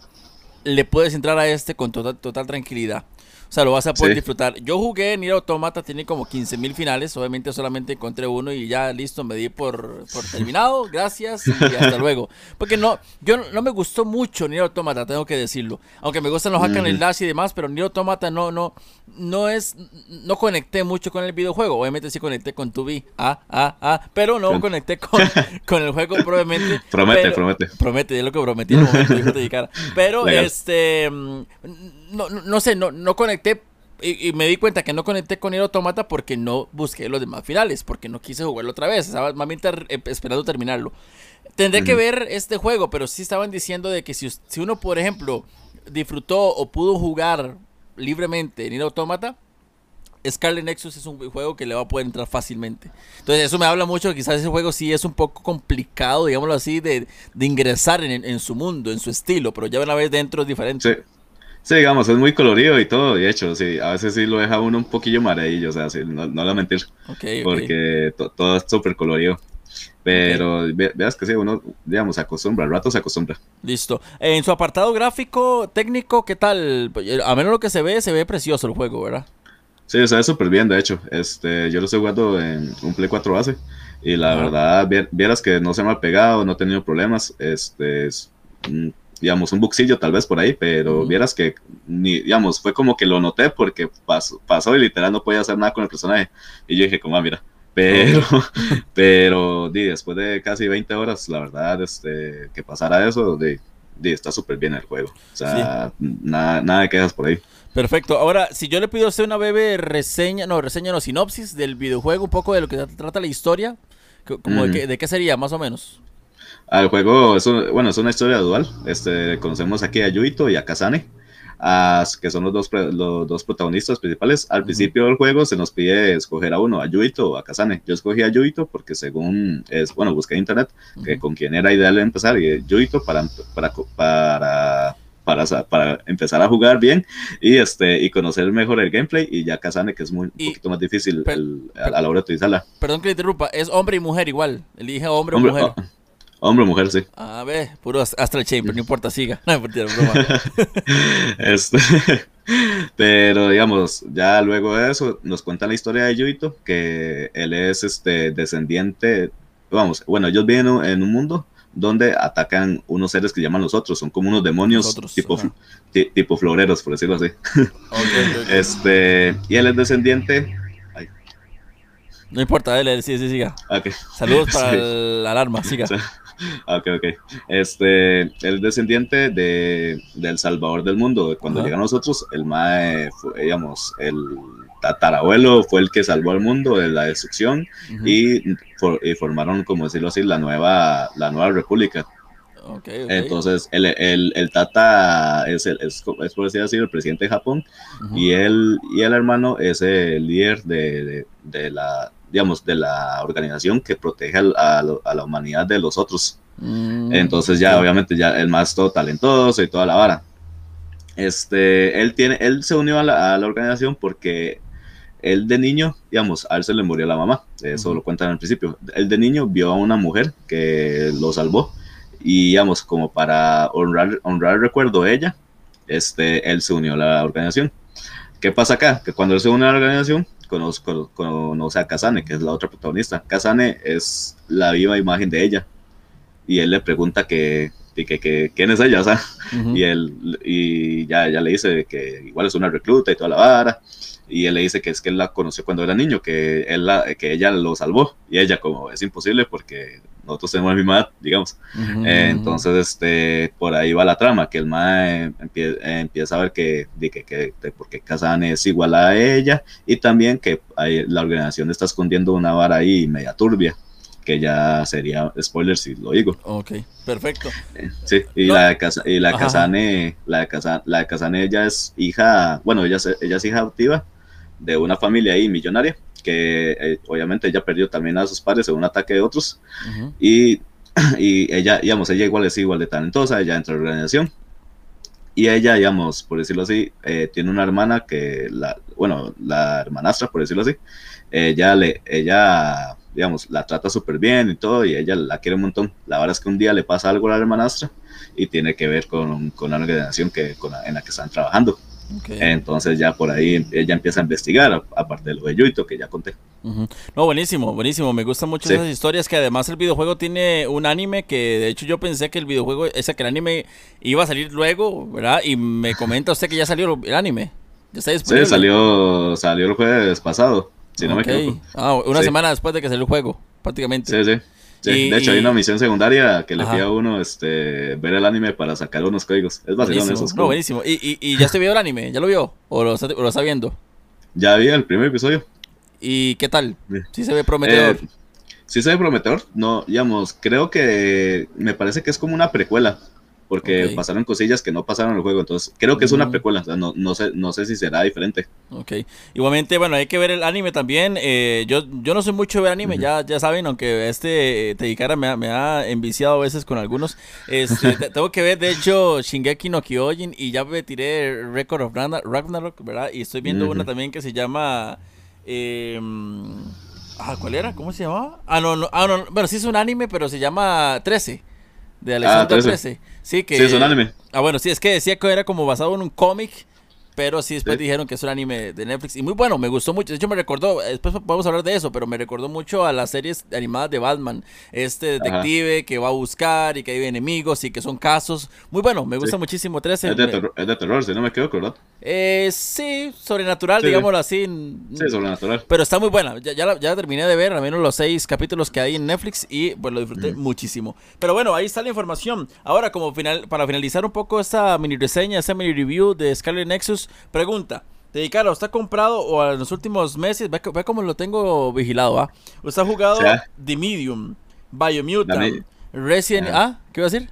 Speaker 2: le puedes entrar a este con total, total tranquilidad. O sea, lo vas a poder disfrutar. Yo jugué Nier Automata, tiene como 15.000 finales. Obviamente solamente encontré uno y ya listo, me di por, por terminado. Gracias y hasta luego. Porque no, yo no, me gustó mucho Nier Automata, tengo que decirlo. Aunque me gustan los hack and slash y demás, pero Nier Automata no, no, no es, no conecté mucho con el videojuego. Obviamente sí conecté con tu ah, ah, ah, pero no conecté con, con el juego probablemente.
Speaker 3: Promete, promete.
Speaker 2: Promete, es lo que prometí en el momento de Pero este, mm, no, no sé, no, no conecté y, me di cuenta que no conecté con el automata porque no busqué los demás finales, porque no quise jugarlo otra vez, estaba más bien eh, esperando terminarlo. Tendré que ver este juego, pero sí estaban diciendo de que si, si uno, por ejemplo, disfrutó o pudo jugar libremente en el automata, Scarlet Nexus es un juego que le va a poder entrar fácilmente. Entonces eso me habla mucho, quizás ese juego sí es un poco complicado, digámoslo así, de, ingresar en, en, su mundo, en su estilo, pero ya una vez dentro es diferente.
Speaker 3: Sí. Sí, digamos, es muy colorido y todo, de hecho, sí, a veces sí lo deja uno un poquillo mareillo, o sea, sí, no, no lo voy a mentir, porque todo es súper colorido. Pero veas que sí, uno, digamos, se acostumbra, al rato se acostumbra.
Speaker 2: Listo. En su apartado gráfico, técnico, ¿qué tal? A menos lo que se ve, se ve precioso el juego, ¿verdad?
Speaker 3: Sí, se ve súper bien, de hecho. Este, yo lo estoy jugando en un Play 4 base. Y la verdad, vieras que no se me ha pegado, no he tenido problemas. Este, es, digamos, un buxillo tal vez por ahí, pero vieras que, ni, digamos, fue como que lo noté porque pasó, pasó y literal no podía hacer nada con el personaje. Y yo dije, como, ah, mira, pero, pero di, después de casi 20 horas, la verdad, este, que pasara eso, di, está súper bien el juego. O sea, nada, nada de quejas por ahí.
Speaker 2: Perfecto. Ahora, si yo le pido a usted una breve reseña, no, reseña, no, sinopsis del videojuego, un poco de lo que trata la historia, como de, qué, de, qué, sería, más o menos.
Speaker 3: El juego es, bueno, es una historia dual. Este, conocemos aquí a Yuito y a Kazane. que son los dos, los dos protagonistas principales. Al principio del juego se nos pide escoger a uno, a Yuito o a Kazane. Yo escogí a Yuito porque según es, bueno, busqué en internet que con quién era ideal empezar y Yuito para, para, para para, para, empezar a jugar bien y este y conocer mejor el gameplay y ya Kazane que es muy, un poquito más difícil a, la hora de utilizarla.
Speaker 2: Perdón que le interrumpa, es hombre y mujer igual, elige hombre, hombre o mujer.
Speaker 3: Oh, Hombre o mujer, sí.
Speaker 2: A ver, puro Astral Chain, pero no importa, siga. No, mentira, broma.
Speaker 3: este, pero digamos, ya luego de eso, nos cuenta la historia de Yuito, que él es este descendiente, vamos, bueno, ellos viven en un mundo donde atacan unos seres que llaman los otros, son como unos demonios tipo, tipo floreros, por decirlo así. Este, y él es descendiente
Speaker 2: no importa, dale, sí, sí, siga. Okay. Saludos para la alarma, siga.
Speaker 3: Ok, ok. Este, el descendiente de, del Salvador del mundo. Cuando llegan nosotros, el Mae, digamos, el tatarabuelo fue el que salvó al mundo de la destrucción y, formaron, como decirlo así, la nueva, la nueva república. Okay, Entonces, el, el, el, Tata es, el, es, por decir así, el presidente de Japón y, él, y el hermano es el líder de, de la digamos, de la organización que protege a, la humanidad de los otros. Mm, Entonces ya, obviamente, ya el más todo talentoso y toda la vara. Este, él tiene, él se unió a la, organización porque él de niño, digamos, a él se le murió la mamá, eso lo cuentan al principio. Él de niño vio a una mujer que lo salvó y, digamos, como para honrar, honrar el recuerdo de ella, este, él se unió a la organización. ¿Qué pasa acá? Que cuando él se une a la organización, conozco, conoce a Kazane, que es la otra protagonista. Kazane es la viva imagen de ella. Y él le pregunta que, que, quién es ella, o sea, y él y ya, ya le dice que igual es una recluta y toda la vara. Y él le dice que es que él la conoció cuando era niño, que, él la, que ella lo salvó. Y ella, como es imposible porque nosotros tenemos la misma edad, digamos. entonces, este, por ahí va la trama, que el mae empieza a ver que, que, que, porque Kazane es igual a ella y también que la organización está escondiendo una vara ahí media turbia que ya sería spoiler si lo digo.
Speaker 2: Ok, perfecto.
Speaker 3: Eh, sí, y la de, y la Kazane, la de Kazane, la de Kazane ella es hija, bueno, ella, ella es hija adoptiva de una familia ahí millonaria que eh, obviamente ella perdió también a sus padres en un ataque de otros y, y, ella, digamos, ella igual es igual de talentosa, ella entra a la organización y ella, digamos, por decirlo así, eh, tiene una hermana que, la, bueno, la hermanastra, por decirlo así, ella, le, ella, digamos, la trata súper bien y todo y ella la quiere un montón. La verdad es que un día le pasa algo a la hermanastra y tiene que ver con, con la organización que, con en la que están trabajando. Entonces ya por ahí ella empieza a investigar, aparte de lo de Yuito que ya conté.
Speaker 2: No, buenísimo, buenísimo. Me gustan mucho esas historias que además el videojuego tiene un anime que de hecho yo pensé que el videojuego, ese que el anime iba a salir luego, ¿verdad? Y me comenta usted que ya salió el anime.
Speaker 3: ¿Ya está disponible? Sí, salió, salió el jueves pasado, si no me equivoco.
Speaker 2: Ah, una semana después de que salió el juego, prácticamente.
Speaker 3: Sí, sí. Sí, de hecho hay una misión secundaria que le pide a uno este, ver el anime para sacar unos códigos. Es básicamente eso.
Speaker 2: No, buenísimo. ¿Y, y, y ya se vio el anime? ¿Ya lo vio? ¿O lo está, viendo?
Speaker 3: Ya vi el primer episodio.
Speaker 2: ¿Y qué tal? ¿Sí se ve prometedor? Eh,
Speaker 3: sí se ve prometedor. No, digamos, creo que me parece que es como una precuela porque pasaron cosillas que no pasaron en el juego. Entonces, creo que es una precuela. no, no, sé, no sé si será diferente.
Speaker 2: Ok. Igualmente, bueno, hay que ver el anime también. Eh, yo, yo no soy mucho de ver anime, ya, ya saben, aunque este eh, Teikara me, me ha enviciado a veces con algunos. Este, tengo que ver, de hecho, Shingeki no Kyojin y ya me tiré Record of Ragnarok, ¿verdad? Y estoy viendo una también que se llama... Em, ah, ¿cuál era? ¿Cómo se llamaba? Ah, no, no, ah, no, bueno, sí es un anime, pero se llama 13 de Alexander ah, 13. Sí, que.
Speaker 3: Sí, es un anime.
Speaker 2: Ah, bueno, sí, es que decía que era como basado en un cómic. Pero sí, después dijeron que es un anime de Netflix. Y muy bueno, me gustó mucho. De hecho, me recordó, después podemos hablar de eso, pero me recordó mucho a las series animadas de Batman. Este detective que va a buscar y que hay enemigos y que son casos. Muy bueno, me gusta muchísimo 13.
Speaker 3: Es de, terror, es de terror, si no me quedo, ¿verdad?
Speaker 2: Eh, sí, sobrenatural, digámoslo así.
Speaker 3: Sí, sobrenatural.
Speaker 2: Pero está muy buena. Ya, ya, ya, terminé de ver al menos los seis capítulos que hay en Netflix y pues lo disfruté muchísimo. Pero bueno, ahí está la información. Ahora, como final, para finalizar un poco esta mini reseña, esta mini review de Scarlet Nexus pregunta. Dedicado, ¿usted ha comprado o en los últimos meses? Ve, ve cómo lo tengo vigilado, ¿ah? ¿Usted ha jugado The Medium, Biomutant, Resident... ¿Ah? ¿Qué iba a decir?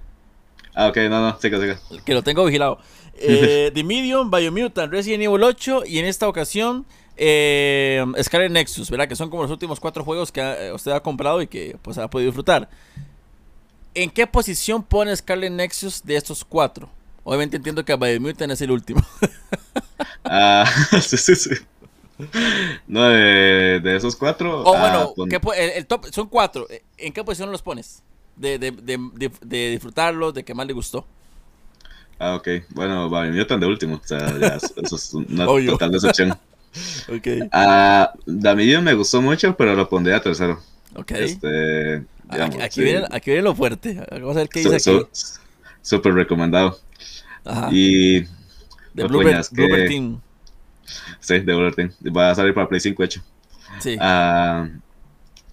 Speaker 3: Ah, ok, no, no, siga, siga.
Speaker 2: Que lo tengo vigilado. Eh, The Medium, Biomutant, Resident Evil 8 y en esta ocasión eh, Scarlet Nexus, ¿verdad? Que son como los últimos cuatro juegos que eh, usted ha comprado y que pues ha podido disfrutar. ¿En qué posición pone Scarlet Nexus de estos cuatro? Obviamente entiendo que Biomutant es el último.
Speaker 3: ah, sí, sí, sí. No, de, esos cuatro.
Speaker 2: O bueno, ah, el, top, son cuatro. ¿En qué posición los pones? De, de, de, de disfrutarlos, de que más le gustó.
Speaker 3: Ah, ok. Bueno, Biomutant de último. O sea, ya, eso es una total decepción. ok. Ah, Damillo me gustó mucho, pero lo pondría tercero.
Speaker 2: Ok. Este, aquí, viene, aquí, viene, lo fuerte. Vamos a ver qué dice
Speaker 3: aquí. Súper recomendado. Ajá. Y.
Speaker 2: De que... Team.
Speaker 3: Sí, de Bluebird Team. Va a salir para Play 5 hecho. Sí. Ah.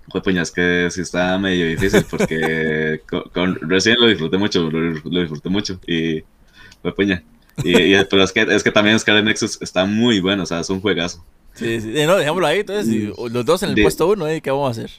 Speaker 3: Pues puñas que sí está medio difícil porque con, recién lo disfruté mucho, lo, lo disfruté mucho y fue puña. Y, pero es que, es que también Scarlet Nexus está muy bueno, o sea, es un juegazo.
Speaker 2: Sí, sí, no, dejémoslo ahí, entonces, los dos en el puesto uno, ¿eh? ¿qué vamos a hacer?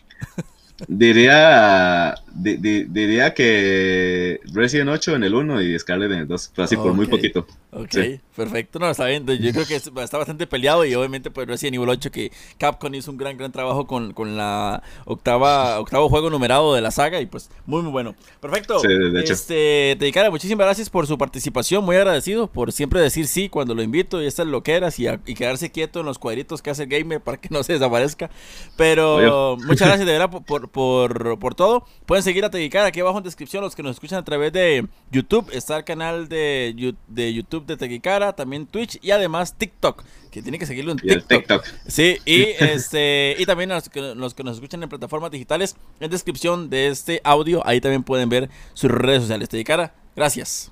Speaker 3: Diría, diría que Resident 8 en el 1 y Scarlet en el 2, pero así por muy poquito.
Speaker 2: Ok, perfecto, no, está bien, yo creo que está bastante peleado y obviamente pues Resident Evil 8 que Capcom hizo un gran, gran trabajo con, con la octava, octavo juego numerado de la saga y pues muy, muy bueno. Perfecto, sí, de hecho. este, Dedicara, muchísimas gracias por su participación, muy agradecido por siempre decir sí cuando lo invito y estas loqueras y, y quedarse quieto en los cuadritos que hace el gamer para que no se desaparezca, pero muchas gracias de verdad por por, por, todo. Pueden seguir a Teguicara aquí abajo en descripción los que nos escuchan a través de YouTube. Está el canal de, de YouTube de Teguicara, también Twitch y además TikTok, que tiene que seguirlo en TikTok. Sí, y, este, y también los que, los que nos escuchan en plataformas digitales, en descripción de este audio, ahí también pueden ver sus redes sociales. Teguicara, gracias.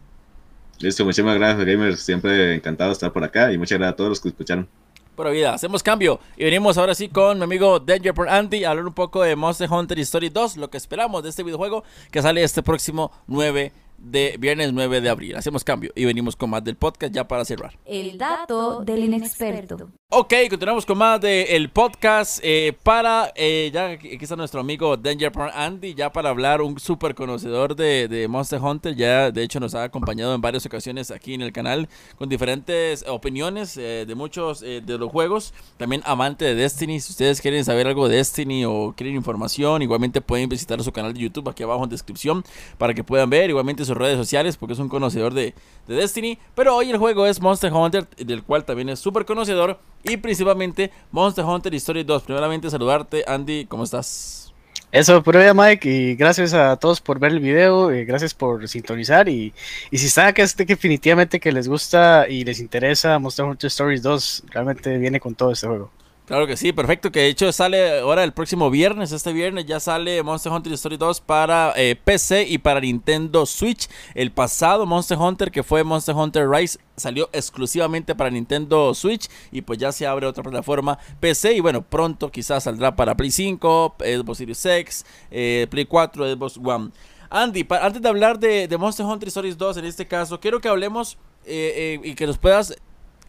Speaker 3: Listo, muchísimas gracias, gamers. Siempre encantado de estar por acá y muchas gracias a todos los que escucharon.
Speaker 2: Pura vida, hacemos cambio y venimos ahora sí con mi amigo Danger por Andy a hablar un poco de Monster Hunter Story 2, lo que esperamos de este videojuego que sale este próximo 9 de viernes 9 de abril. Hacemos cambio y venimos con más del podcast ya para cerrar.
Speaker 1: El dato del inexperto.
Speaker 2: Ok, continuamos con más del podcast eh, para, eh, ya aquí está nuestro amigo Danger Andy, ya para hablar, un súper conocedor de, Monster Hunter, ya de hecho nos ha acompañado en varias ocasiones aquí en el canal con diferentes opiniones eh, de muchos de los juegos, también amante de Destiny, si ustedes quieren saber algo de Destiny o quieren información, igualmente pueden visitar su canal de YouTube aquí abajo en descripción para que puedan ver, igualmente sus redes sociales porque es un conocedor de, de Destiny, pero hoy el juego es Monster Hunter, del cual también es súper conocedor y principalmente Monster Hunter Story 2. Primeramente saludarte, Andy, ¿cómo estás?
Speaker 4: Eso, prueba Mike, y gracias a todos por ver el video, y gracias por sintonizar, y, y si está que este definitivamente que les gusta y les interesa Monster Hunter Stories 2, realmente viene con todo este juego.
Speaker 2: Claro que sí, perfecto. Que de hecho sale ahora el próximo viernes. Este viernes ya sale Monster Hunter Story 2 para eh, PC y para Nintendo Switch. El pasado Monster Hunter, que fue Monster Hunter Rise, salió exclusivamente para Nintendo Switch. Y pues ya se abre otra plataforma PC. Y bueno, pronto quizás saldrá para Play 5, Xbox Series X, eh, Play 4, Xbox One. Andy, antes de hablar de, Monster Hunter Stories 2 en este caso, quiero que hablemos eh, y que nos puedas,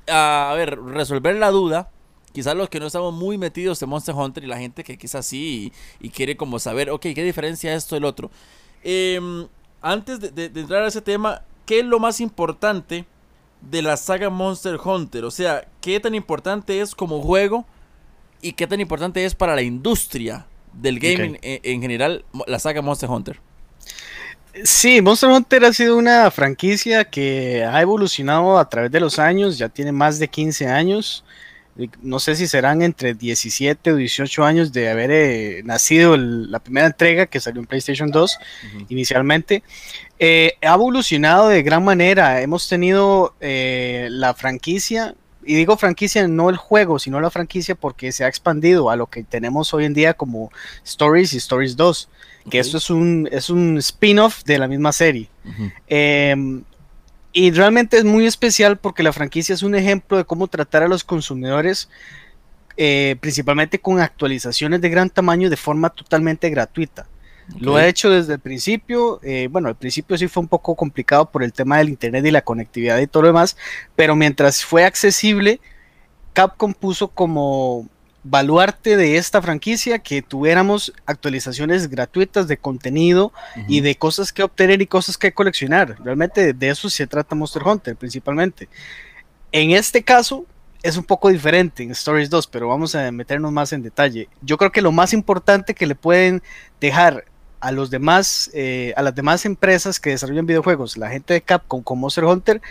Speaker 2: a ver, resolver la duda quizás los que no estamos muy metidos en Monster Hunter y la gente que quizás sí y, quiere como saber, ok, ¿qué diferencia esto del otro? Em, antes de, entrar a ese tema, ¿qué es lo más importante de la saga Monster Hunter? O sea, ¿qué tan importante es como juego y qué tan importante es para la industria del gaming en, en general la saga Monster Hunter?
Speaker 4: Sí, Monster Hunter ha sido una franquicia que ha evolucionado a través de los años, ya tiene más de 15 años no sé si serán entre 17 o 18 años de haber eh, nacido la primera entrega que salió en PlayStation 2 inicialmente. Eh, ha evolucionado de gran manera. Hemos tenido eh, la franquicia, y digo franquicia no el juego, sino la franquicia porque se ha expandido a lo que tenemos hoy en día como Stories y Stories 2, que esto es un, es un spin-off de la misma serie. Y realmente es muy especial porque la franquicia es un ejemplo de cómo tratar a los consumidores, eh, principalmente con actualizaciones de gran tamaño de forma totalmente gratuita. Lo ha hecho desde el principio. Eh, bueno, al principio sí fue un poco complicado por el tema del internet y la conectividad y todo lo demás, pero mientras fue accesible, Capcom puso como baluarte de esta franquicia que tuviéramos actualizaciones gratuitas de contenido y de cosas que obtener y cosas que coleccionar. Realmente de eso se trata Monster Hunter principalmente. En este caso es un poco diferente en Stories 2, pero vamos a meternos más en detalle. Yo creo que lo más importante que le pueden dejar a los demás, eh, a las demás empresas que desarrollan videojuegos, la gente de Capcom con Monster Hunter,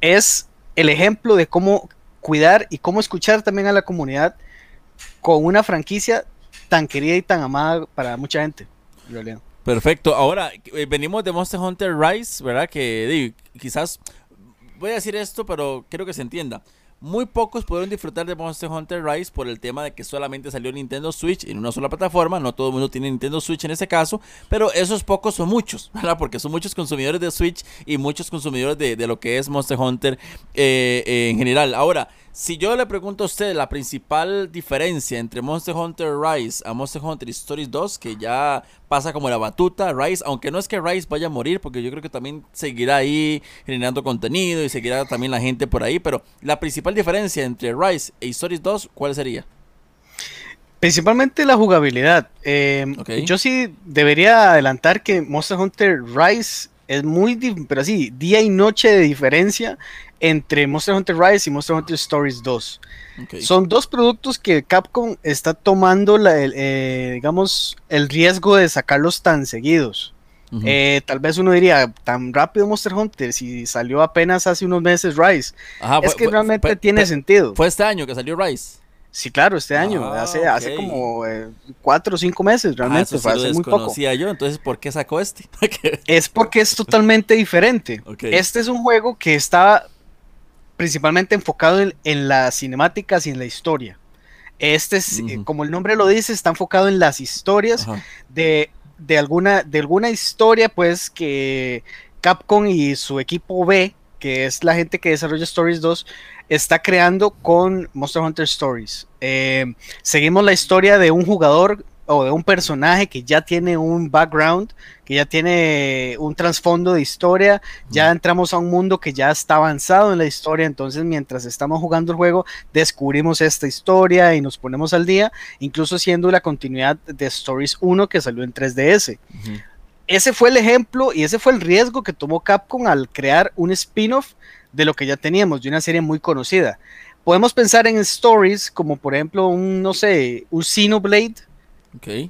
Speaker 4: es el ejemplo de cómo cuidar y cómo escuchar también a la comunidad con una franquicia tan querida y tan amada para mucha gente.
Speaker 2: Perfecto. Ahora, eh, venimos de Monster Hunter Rise, ¿verdad? Que quizás voy a decir esto, pero quiero que se entienda. Muy pocos pudieron disfrutar de Monster Hunter Rise por el tema de que solamente salió Nintendo Switch en una sola plataforma. No todo el mundo tiene Nintendo Switch en ese caso, pero esos pocos son muchos, ¿verdad? Porque son muchos consumidores de Switch y muchos consumidores de, lo que es Monster Hunter eh, eh, en general. Ahora, si yo le pregunto a usted la principal diferencia entre Monster Hunter Rise a Monster Hunter Stories 2, que ya pasa como la batuta, Rise, aunque no es que Rise vaya a morir, porque yo creo que también seguirá ahí generando contenido y seguirá también la gente por ahí, pero la principal diferencia entre Rise e Stories 2, ¿cuál sería?
Speaker 4: Principalmente la jugabilidad. Em, yo sí debería adelantar que Monster Hunter Rise es muy, pero así, día y noche de diferencia entre Monster Hunter Rise y Monster Hunter Stories 2. Son dos productos que Capcom está tomando, la, el, eh, digamos, el riesgo de sacarlos tan seguidos. Eh, tal vez uno diría, tan rápido Monster Hunter, si salió apenas hace unos meses Rise. es que realmente tiene sentido.
Speaker 2: Fue este año que salió Rise.
Speaker 4: Sí, claro, este año, ah, hace, hace como eh, cuatro o cinco meses ah, realmente, fue hace muy poco.
Speaker 2: yo, entonces ¿por qué sacó este?
Speaker 4: es porque es totalmente diferente. Este es un juego que está principalmente enfocado en, las cinemáticas y en la historia. Este es, eh, como el nombre lo dice, está enfocado en las historias de, de, alguna, de alguna historia, pues, que Capcom y su equipo B, que es la gente que desarrolla Stories 2, está creando con Monster Hunter Stories. Eh, seguimos la historia de un jugador o de un personaje que ya tiene un background, que ya tiene un trasfondo de historia, ya entramos a un mundo que ya está avanzado en la historia, entonces mientras estamos jugando el juego descubrimos esta historia y nos ponemos al día, incluso siendo la continuidad de Stories 1 que salió en 3DS. Ese fue el ejemplo y ese fue el riesgo que tomó Capcom al crear un spin-off de lo que ya teníamos, de una serie muy conocida. Podemos pensar en stories como por ejemplo un, no sé, un Xenoblade,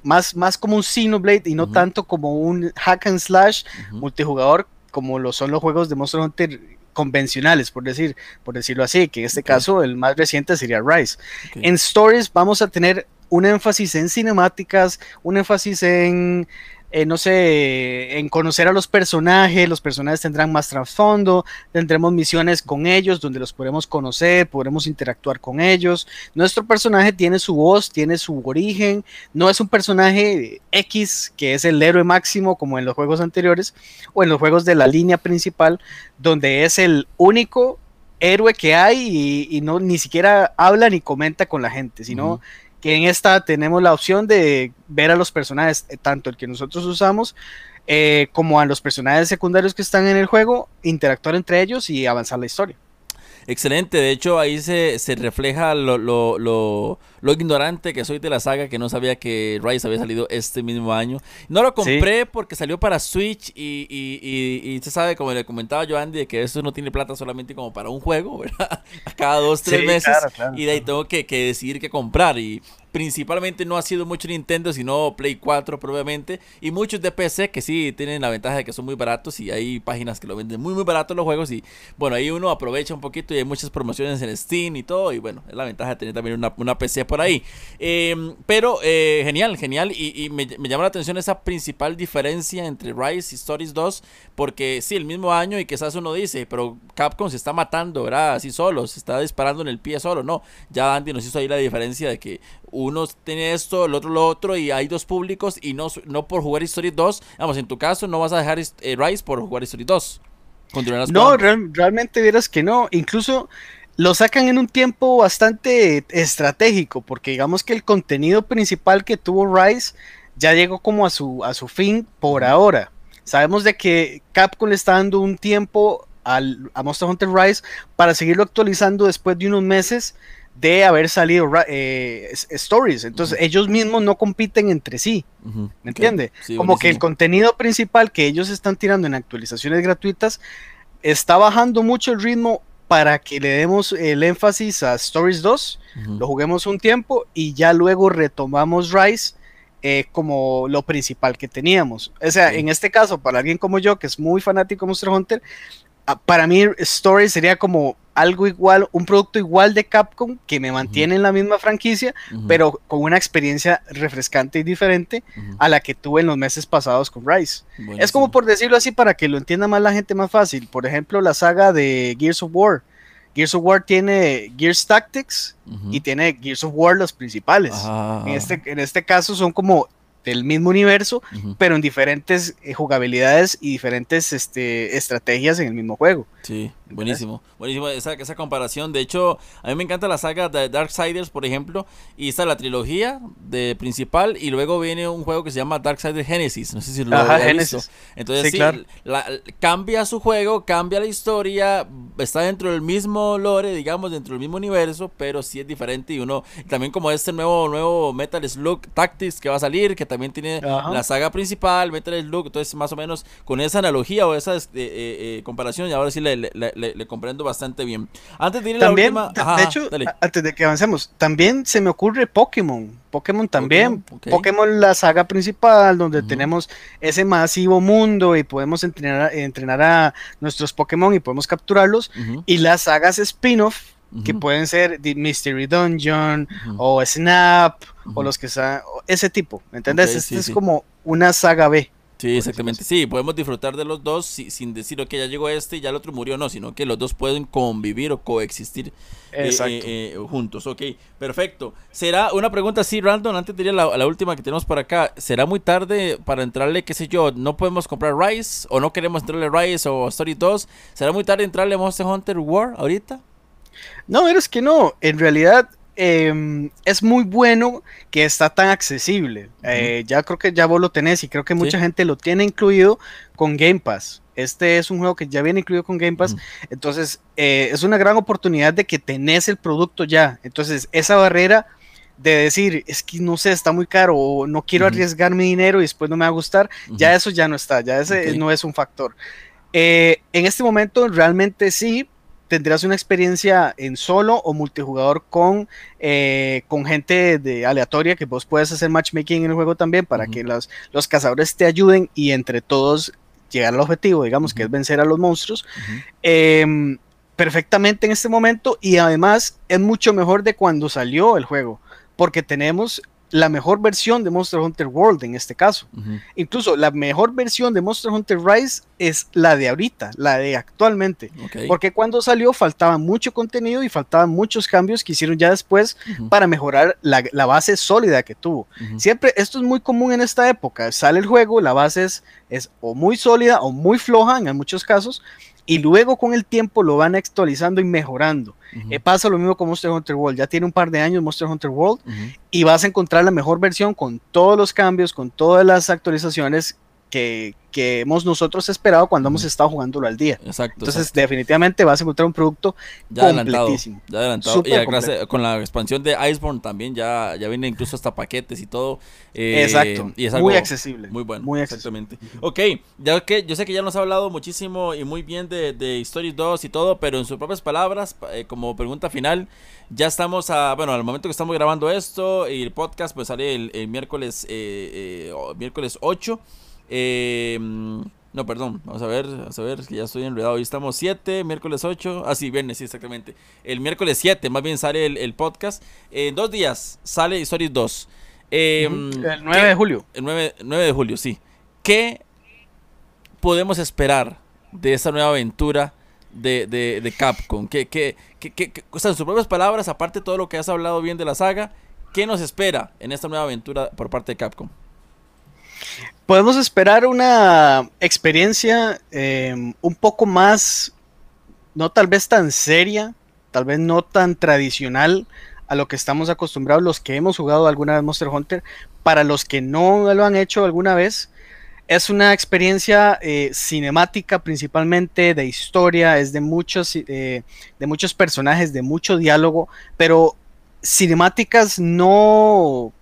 Speaker 4: más, más como un Xenoblade y no tanto como un hack and slash multijugador como lo son los juegos de Monster Hunter convencionales, por decir, por decirlo así, que en este caso el más reciente sería Rise. En Stories vamos a tener un énfasis en cinemáticas, un énfasis en eh, no sé, en conocer a los personajes, los personajes tendrán más trasfondo, tendremos misiones con ellos donde los podremos conocer, podremos interactuar con ellos. Nuestro personaje tiene su voz, tiene su origen, no es un personaje X que es el héroe máximo como en los juegos anteriores o en los juegos de la línea principal, donde es el único héroe que hay y, no ni siquiera habla ni comenta con la gente, sino que en esta tenemos la opción de ver a los personajes, eh, tanto el que nosotros usamos eh, como a los personajes secundarios que están en el juego, interactuar entre ellos y avanzar la historia.
Speaker 2: Excelente, de hecho ahí se, se refleja lo, lo, lo, lo, ignorante que soy de la saga, que no sabía que Rise había salido este mismo año. No lo compré porque salió para Switch y, y, y, usted sabe, como le comentaba yo Andy, de que eso no tiene plata solamente como para un juego, ¿verdad? A cada dos, tres meses. y de ahí tengo que, que decidir qué comprar. Y principalmente no ha sido mucho Nintendo, sino Play 4 probablemente, y muchos de PC que sí tienen la ventaja de que son muy baratos y hay páginas que lo venden muy muy baratos los juegos. Y bueno, ahí uno aprovecha un poquito y hay muchas promociones en Steam y todo. Y bueno, es la ventaja de tener también una, PC por ahí. Em, pero eh, genial, genial. Y, me, me, llama la atención esa principal diferencia entre Rise y Stories 2 porque sí, el mismo año y quizás uno dice, pero Capcom se está matando, ¿verdad? Así solo, se está disparando en el pie solo, no, ya Andy nos hizo ahí la diferencia de que uno tiene esto, el otro lo otro, y hay dos públicos, y no, no por jugar History 2, vamos, en tu caso no vas a dejar eh, Rise por jugar History 2.
Speaker 4: No, realmente vieras que no, incluso lo sacan en un tiempo bastante estratégico, porque digamos que el contenido principal que tuvo Rise ya llegó como a su, a su fin por ahora. Sabemos de que Capcom le está dando un tiempo al, a Monster Hunter Rise para seguirlo actualizando después de unos meses de haber salido eh, stories. Entonces, ellos mismos no compiten entre sí. ¿Me entiende? Como que el contenido principal que ellos están tirando en actualizaciones gratuitas está bajando mucho el ritmo para que le demos el énfasis a Stories 2, lo juguemos un tiempo y ya luego retomamos Rise eh, como lo principal que teníamos. O sea, en este caso, para alguien como yo, que es muy fanático de Monster Hunter, para mí Stories sería como algo igual, un producto igual de Capcom que me mantiene en la misma franquicia, pero con una experiencia refrescante y diferente a la que tuve en los meses pasados con Rise. Es como por decirlo así para que lo entienda más la gente más fácil. Por ejemplo, la saga de Gears of War. Gears of War tiene Gears Tactics y tiene Gears of War los principales. En, este, en este caso son como del mismo universo, pero en diferentes eh, jugabilidades y diferentes este, estrategias en el mismo juego.
Speaker 2: Sí, buenísimo. Buenísimo esa, esa comparación. De hecho, a mí me encanta la saga de Darksiders, por ejemplo, y está la trilogía de principal y luego viene un juego que se llama Darksiders Genesis. No sé si lo Ajá, Genesis. Entonces, sí, cambia su juego, cambia la historia, está dentro del mismo lore, digamos, dentro del mismo universo, pero sí es diferente y uno también como este nuevo nuevo Metal Slug Tactics que va a salir, que también tiene la saga principal, Metal Slug, entonces más o menos con esa analogía o esa eh, eh, eh, comparación, y ahora sí le, le, comprendo bastante bien. Antes de ir a la última...
Speaker 4: de hecho, antes de que avancemos, también se me ocurre Pokémon. Pokémon también. Pokémon, la saga principal, donde tenemos ese masivo mundo y podemos entrenar, entrenar a nuestros Pokémon y podemos capturarlos. Y las sagas spin-off, que pueden ser Mystery Dungeon o Snap o los que sean, ese tipo, ¿me entiendes? este es como una saga B.
Speaker 2: Sí, exactamente. Sí, podemos disfrutar de los dos sin decir, que ya llegó este y ya el otro murió, no, sino que los dos pueden convivir o coexistir eh, eh, eh, juntos. Ok, perfecto. Será una pregunta así, random, antes de ir a la, última que tenemos para acá. ¿Será muy tarde para entrarle, qué sé yo, no podemos comprar Rise o no queremos entrarle Rise o Story 2? ¿Será muy tarde entrarle Monster Hunter War ahorita?
Speaker 4: No, es que no. En realidad, Em, es muy bueno que está tan accesible. Eh, ya creo que ya vos lo tenés y creo que mucha gente lo tiene incluido con Game Pass. Este es un juego que ya viene incluido con Game Pass. Entonces, eh, es una gran oportunidad de que tenés el producto ya. Entonces, esa barrera de decir, es que no sé, está muy caro o no quiero arriesgar mi dinero y después no me va a gustar, ya eso ya no está, ya ese no es un factor. Eh, en este momento realmente sí, tendrás una experiencia en solo o multijugador con, eh, con gente de aleatoria que vos puedes hacer matchmaking en el juego también para que los, los cazadores te ayuden y entre todos llegar al objetivo, digamos, que es vencer a los monstruos. Em, perfectamente en este momento y además es mucho mejor de cuando salió el juego porque tenemos la mejor versión de Monster Hunter World en este caso. Incluso la mejor versión de Monster Hunter Rise es la de ahorita, la de actualmente. Porque cuando salió faltaba mucho contenido y faltaban muchos cambios que hicieron ya después para mejorar la, base sólida que tuvo. Siempre, esto es muy común en esta época. Sale el juego, la base es, es o muy sólida o muy floja en muchos casos y luego con el tiempo lo van actualizando y mejorando. Eh, pasa lo mismo con Monster Hunter World, ya tiene un par de años Monster Hunter World y vas a encontrar la mejor versión con todos los cambios, con todas las actualizaciones que, que hemos nosotros esperado cuando hemos estado jugándolo al día. Exacto. Entonces, definitivamente vas a encontrar un producto ya completísimo.
Speaker 2: ya adelantado. y con la expansión de Iceborne también ya, ya viene incluso hasta paquetes y todo.
Speaker 4: Eh, Exacto. Y es algo muy accesible.
Speaker 2: Muy bueno. Muy exactamente. Ok, ya que yo sé que ya nos ha hablado muchísimo y muy bien de, de Story 2 y todo, pero en sus propias palabras, eh, como pregunta final, ya estamos a, bueno, al momento que estamos grabando esto y el podcast, pues sale el, miércoles, eh, miércoles 8. Eh, no, perdón, vamos a ver, a ver, que ya estoy enredado. Hoy estamos 7, miércoles 8. Ah, sí, viernes, sí, exactamente. El miércoles 7, más bien sale el, podcast. En dos días sale Stories 2.
Speaker 4: Em, el 9 de julio.
Speaker 2: El 9, de julio, sí. ¿Qué podemos esperar de esta nueva aventura de, de, Capcom? ¿Qué, qué, qué, o sea, en sus propias palabras, aparte de todo lo que has hablado bien de la saga, ¿qué nos espera en esta nueva aventura por parte de Capcom?
Speaker 4: Podemos esperar una experiencia em, un poco más, no tal vez tan seria, tal vez no tan tradicional a lo que estamos acostumbrados los que hemos jugado alguna vez Monster Hunter. Para los que no lo han hecho alguna vez, es una experiencia eh, cinemática principalmente, de historia, es de muchos, eh, de muchos personajes, de mucho diálogo, pero cinemáticas no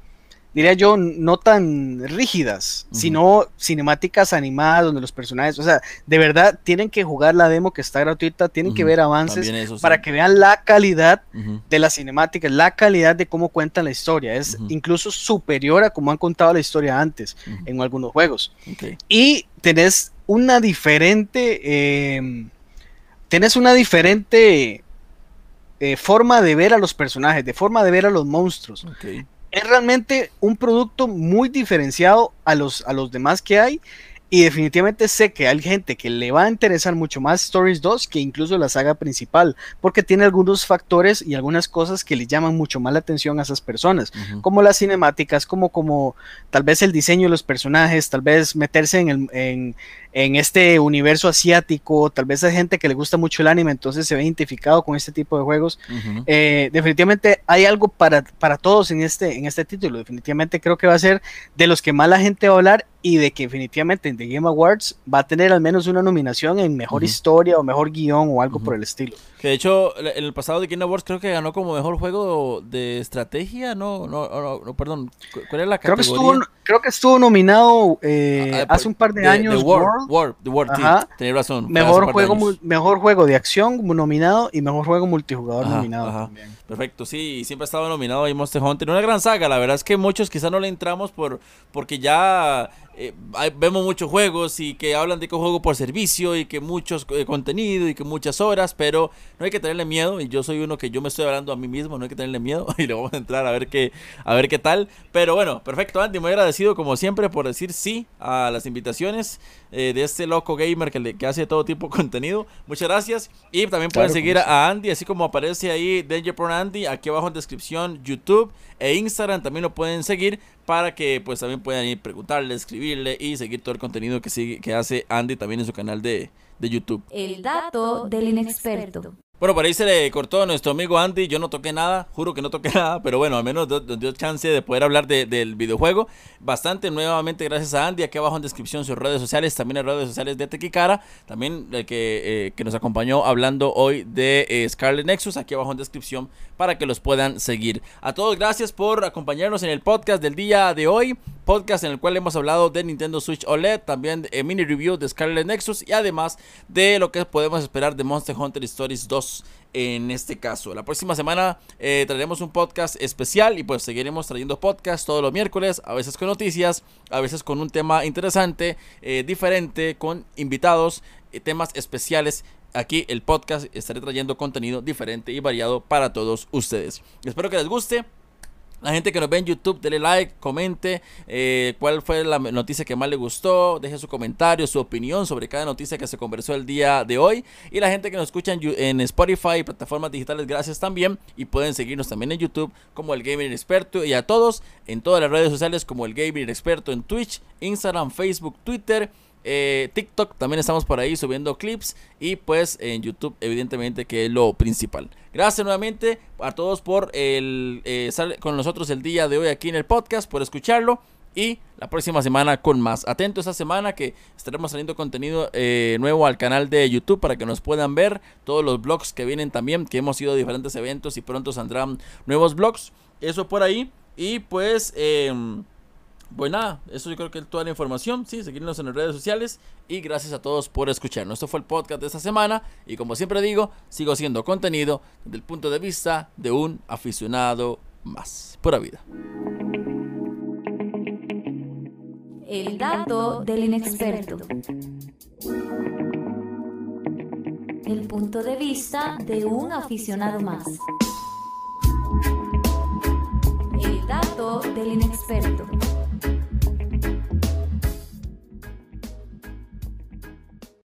Speaker 4: diría yo, no tan rígidas, sino cinemáticas animadas donde los personajes, o sea, de verdad tienen que jugar la demo que está gratuita, tienen que ver avances para que vean la calidad de las cinemáticas, la calidad de cómo cuentan la historia. Es incluso superior a cómo han contado la historia antes en algunos juegos. Y tenés una diferente, em, tenés una diferente eh, forma de ver a los personajes, de forma de ver a los monstruos es realmente un producto muy diferenciado a los, a los demás que hay. Y definitivamente sé que hay gente que le va a interesar mucho más Stories 2 que incluso la saga principal, porque tiene algunos factores y algunas cosas que le llaman mucho más la atención a esas personas, como las cinemáticas, como, como tal vez el diseño de los personajes, tal vez meterse en, el, en, en este universo asiático, tal vez hay gente que le gusta mucho el anime, entonces se ve identificado con este tipo de juegos. Eh, definitivamente hay algo para, para todos en este, en este título, definitivamente creo que va a ser de los que más la gente va a hablar y de que definitivamente en The Game Awards va a tener al menos una nominación en mejor historia o mejor guion o algo por el estilo.
Speaker 2: Que de hecho, en el pasado de Game Awards creo que ganó como mejor juego de estrategia, no, no, no, perdón, ¿cuál es la
Speaker 4: categoría? Creo que estuvo, creo que estuvo nominado eh, ah, ah, hace un par de, años.
Speaker 2: World, World, The World, razón.
Speaker 4: Mejor juego, mejor juego de acción nominado y mejor juego multijugador nominado también.
Speaker 2: Perfecto, sí, siempre ha estado nominado ahí Monster Hunter. Una gran saga, la verdad es que muchos quizás no le entramos por porque ya eh, vemos muchos juegos y que hablan de que juego por servicio y que muchos eh, contenido y que muchas horas, pero no hay que tenerle miedo y yo soy uno que yo me estoy hablando a mí mismo, no hay que tenerle miedo y le vamos a entrar a ver qué a ver qué tal, pero bueno, perfecto, Andy, muy agradecido como siempre por decir sí a las invitaciones eh, de este loco gamer que, le, que hace todo tipo de contenido. Muchas gracias y también pueden seguir a Andy así como aparece ahí Danger Pro Andy aquí abajo en descripción YouTube e Instagram también lo pueden seguir para que pues también puedan ir preguntarle, escribirle y seguir todo el contenido que sigue que hace Andy también en su canal de, de YouTube.
Speaker 1: El dato del inexperto.
Speaker 2: Bueno, por ahí se le cortó a nuestro amigo Andy. Yo no toqué nada, juro que no toqué nada, pero bueno, al menos nos dio chance de poder hablar del videojuego. Bastante nuevamente gracias a Andy. Aquí abajo en descripción sus redes sociales, también en redes sociales de Tequicara. También el que, eh, que nos acompañó hablando hoy de eh, Scarlet Nexus. Aquí abajo en descripción para que los puedan seguir. A todos, gracias por acompañarnos en el podcast del día de hoy. Podcast en el cual hemos hablado de Nintendo Switch OLED, también eh, mini review de Scarlet Nexus y además de lo que podemos esperar de Monster Hunter Stories 2 en este caso. La próxima semana eh, traeremos un podcast especial y pues seguiremos trayendo podcasts todos los miércoles, a veces con noticias, a veces con un tema interesante, eh, diferente, con invitados, temas especiales aquí el podcast estaré trayendo contenido diferente y variado para todos ustedes. Espero que les guste. La gente que nos ve en YouTube, denle like, comente eh, cuál fue la noticia que más le gustó, deje su comentario, su opinión sobre cada noticia que se conversó el día de hoy. Y la gente que nos escucha en, Spotify y plataformas digitales, gracias también. Y pueden seguirnos también en YouTube como el Gamer Experto y a todos en todas las redes sociales como el Gamer Experto en Twitch, Instagram, Facebook, Twitter eh, TikTok también estamos por ahí subiendo clips y pues en YouTube evidentemente que es lo principal. Gracias nuevamente a todos por el, eh, estar con nosotros el día de hoy aquí en el podcast, por escucharlo y la próxima semana con más. Atento esta semana que estaremos saliendo contenido eh, nuevo al canal de YouTube para que nos puedan ver todos los blogs que vienen también, que hemos ido a diferentes eventos y pronto saldrán nuevos blogs. Eso por ahí y pues... Pues nada, eso yo creo que es toda la información. Sí, seguirnos en las redes sociales. Y gracias a todos por escucharnos. Esto fue el podcast de esta semana. Y como siempre digo, sigo haciendo contenido desde el punto de vista de un aficionado más. Pura vida.
Speaker 1: El dato del inexperto. El punto de vista de un aficionado más. El dato del inexperto.